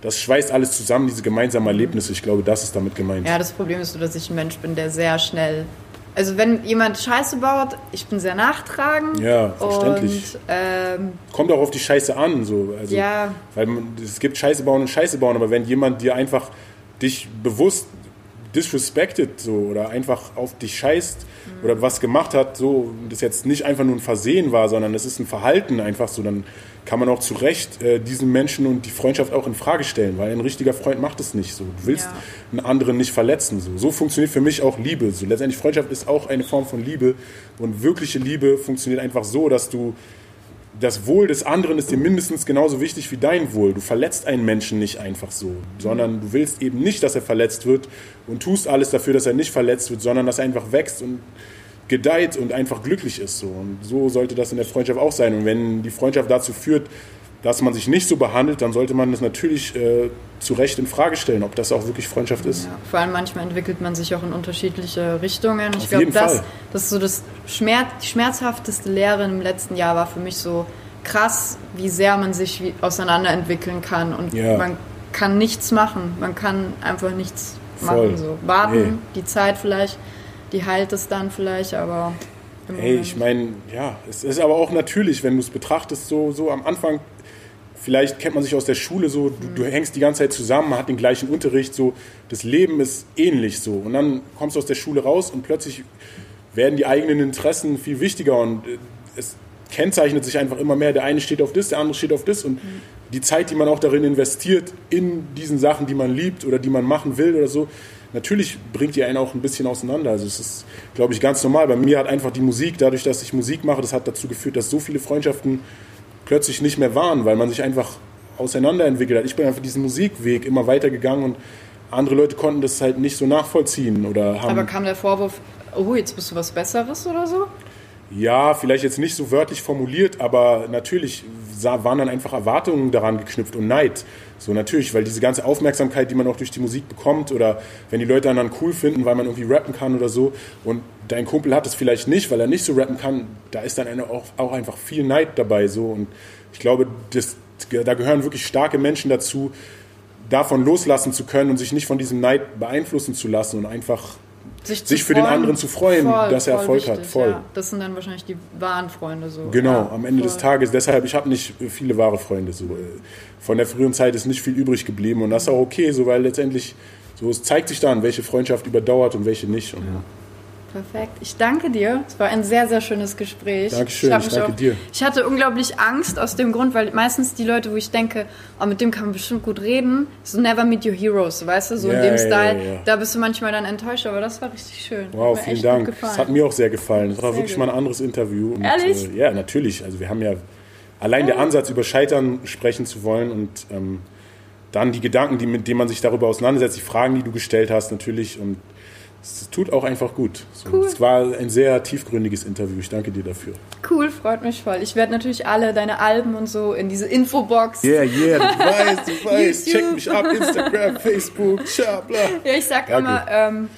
Speaker 1: das schweißt alles zusammen, diese gemeinsamen Erlebnisse. Ich glaube, das ist damit gemeint.
Speaker 2: Ja, das Problem ist so, dass ich ein Mensch bin, der sehr schnell. Also wenn jemand Scheiße baut, ich bin sehr nachtragend.
Speaker 1: Ja, verständlich. Und, ähm, Kommt auch auf die Scheiße an. So. Also,
Speaker 2: ja.
Speaker 1: Weil man, es gibt Scheiße bauen und Scheiße bauen, aber wenn jemand dir einfach dich bewusst disrespected so oder einfach auf dich scheißt mhm. oder was gemacht hat, so das jetzt nicht einfach nur ein Versehen war, sondern es ist ein Verhalten einfach so, dann kann man auch zu Recht äh, diesen Menschen und die Freundschaft auch in Frage stellen, weil ein richtiger Freund macht es nicht so. Du willst ja. einen anderen nicht verletzen. So. so funktioniert für mich auch Liebe. So. Letztendlich Freundschaft ist auch eine Form von Liebe und wirkliche Liebe funktioniert einfach so, dass du das Wohl des anderen ist dir mindestens genauso wichtig wie dein Wohl. Du verletzt einen Menschen nicht einfach so, sondern du willst eben nicht, dass er verletzt wird und tust alles dafür, dass er nicht verletzt wird, sondern dass er einfach wächst und gedeiht und einfach glücklich ist. So. Und so sollte das in der Freundschaft auch sein. Und wenn die Freundschaft dazu führt, dass man sich nicht so behandelt, dann sollte man das natürlich äh, zu Recht in Frage stellen, ob das auch wirklich Freundschaft ist. Ja,
Speaker 2: vor allem manchmal entwickelt man sich auch in unterschiedliche Richtungen. Ich glaube, das, das ist so das Schmerz, die schmerzhafteste Lehre im letzten Jahr war für mich so krass, wie sehr man sich auseinanderentwickeln kann und ja. man kann nichts machen. Man kann einfach nichts Voll. machen. So. Warten, hey. die Zeit vielleicht, die heilt es dann vielleicht, aber.
Speaker 1: Ey, ich meine, ja, es ist aber auch natürlich, wenn du es betrachtest, so, so am Anfang vielleicht kennt man sich aus der Schule so, du, du, hängst die ganze Zeit zusammen, man hat den gleichen Unterricht, so, das Leben ist ähnlich so. Und dann kommst du aus der Schule raus und plötzlich werden die eigenen Interessen viel wichtiger und äh, es kennzeichnet sich einfach immer mehr. Der eine steht auf das, der andere steht auf das und mhm. die Zeit, die man auch darin investiert, in diesen Sachen, die man liebt oder die man machen will oder so, natürlich bringt die einen auch ein bisschen auseinander. Also es ist, glaube ich, ganz normal. Bei mir hat einfach die Musik, dadurch, dass ich Musik mache, das hat dazu geführt, dass so viele Freundschaften plötzlich nicht mehr waren, weil man sich einfach auseinanderentwickelt hat. Ich bin einfach diesen Musikweg immer weitergegangen und andere Leute konnten das halt nicht so nachvollziehen oder haben.
Speaker 2: Aber kam der Vorwurf, oh, jetzt bist du was Besseres oder so?
Speaker 1: Ja, vielleicht jetzt nicht so wörtlich formuliert, aber natürlich waren dann einfach Erwartungen daran geknüpft und Neid. So natürlich, weil diese ganze Aufmerksamkeit, die man auch durch die Musik bekommt oder wenn die Leute dann cool finden, weil man irgendwie rappen kann oder so. Und dein Kumpel hat es vielleicht nicht, weil er nicht so rappen kann, da ist dann auch, auch einfach viel Neid dabei so. Und ich glaube, das, da gehören wirklich starke Menschen dazu, davon loslassen zu können und sich nicht von diesem Neid beeinflussen zu lassen und einfach sich, sich für freuen, den anderen zu freuen, voll, dass er Erfolg wichtig, hat. Voll. Ja.
Speaker 2: Das sind dann wahrscheinlich die wahren Freunde so.
Speaker 1: Genau, ja, am Ende voll. des Tages. Deshalb, ich habe nicht viele wahre Freunde. So. Von der frühen Zeit ist nicht viel übrig geblieben und das ist auch okay, so, weil letztendlich so, es zeigt sich dann, welche Freundschaft überdauert und welche nicht. Und, ja.
Speaker 2: Perfekt. Ich danke dir. Es war ein sehr, sehr schönes Gespräch.
Speaker 1: Dankeschön, ich, ich danke
Speaker 2: auch,
Speaker 1: dir.
Speaker 2: Ich hatte unglaublich Angst aus dem Grund, weil meistens die Leute, wo ich denke, oh, mit dem kann man bestimmt gut reden, so never meet your heroes, weißt du, so yeah, in dem Style. Yeah, yeah. Da bist du manchmal dann enttäuscht, aber das war richtig schön.
Speaker 1: Wow, vielen Dank. Es hat mir auch sehr gefallen. Das war sehr wirklich gut. mal ein anderes Interview.
Speaker 2: Und, Ehrlich?
Speaker 1: Äh, ja, natürlich. Also wir haben ja allein der Ansatz, über Scheitern sprechen zu wollen und ähm, dann die Gedanken, die, mit denen man sich darüber auseinandersetzt, die Fragen, die du gestellt hast, natürlich und es tut auch einfach gut. So, cool. Es war ein sehr tiefgründiges Interview. Ich danke dir dafür.
Speaker 2: Cool, freut mich voll. Ich werde natürlich alle deine Alben und so in diese Infobox.
Speaker 1: Yeah, yeah, du weißt, du weißt. Check mich ab, Instagram, Facebook, bla, bla.
Speaker 2: Ja, ich sag danke. immer, ähm,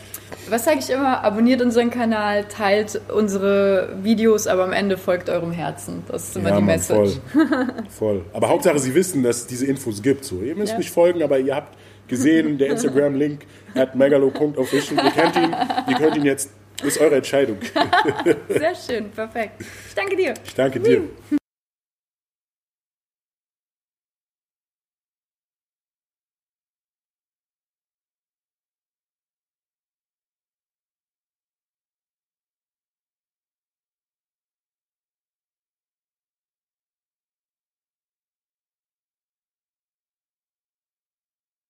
Speaker 2: was sage ich immer? Abonniert unseren Kanal, teilt unsere Videos, aber am Ende folgt eurem Herzen. Das ist immer ja, die Message.
Speaker 1: Voll. voll. Aber Hauptsache, Sie wissen, dass es diese Infos gibt. So, ihr müsst ja. nicht folgen, aber ihr habt gesehen, der Instagram-Link at megalo.official. Ihr kennt ihn, ihr könnt ihn jetzt, ist eure Entscheidung.
Speaker 2: Sehr schön, perfekt. Ich danke dir.
Speaker 1: Ich danke dir.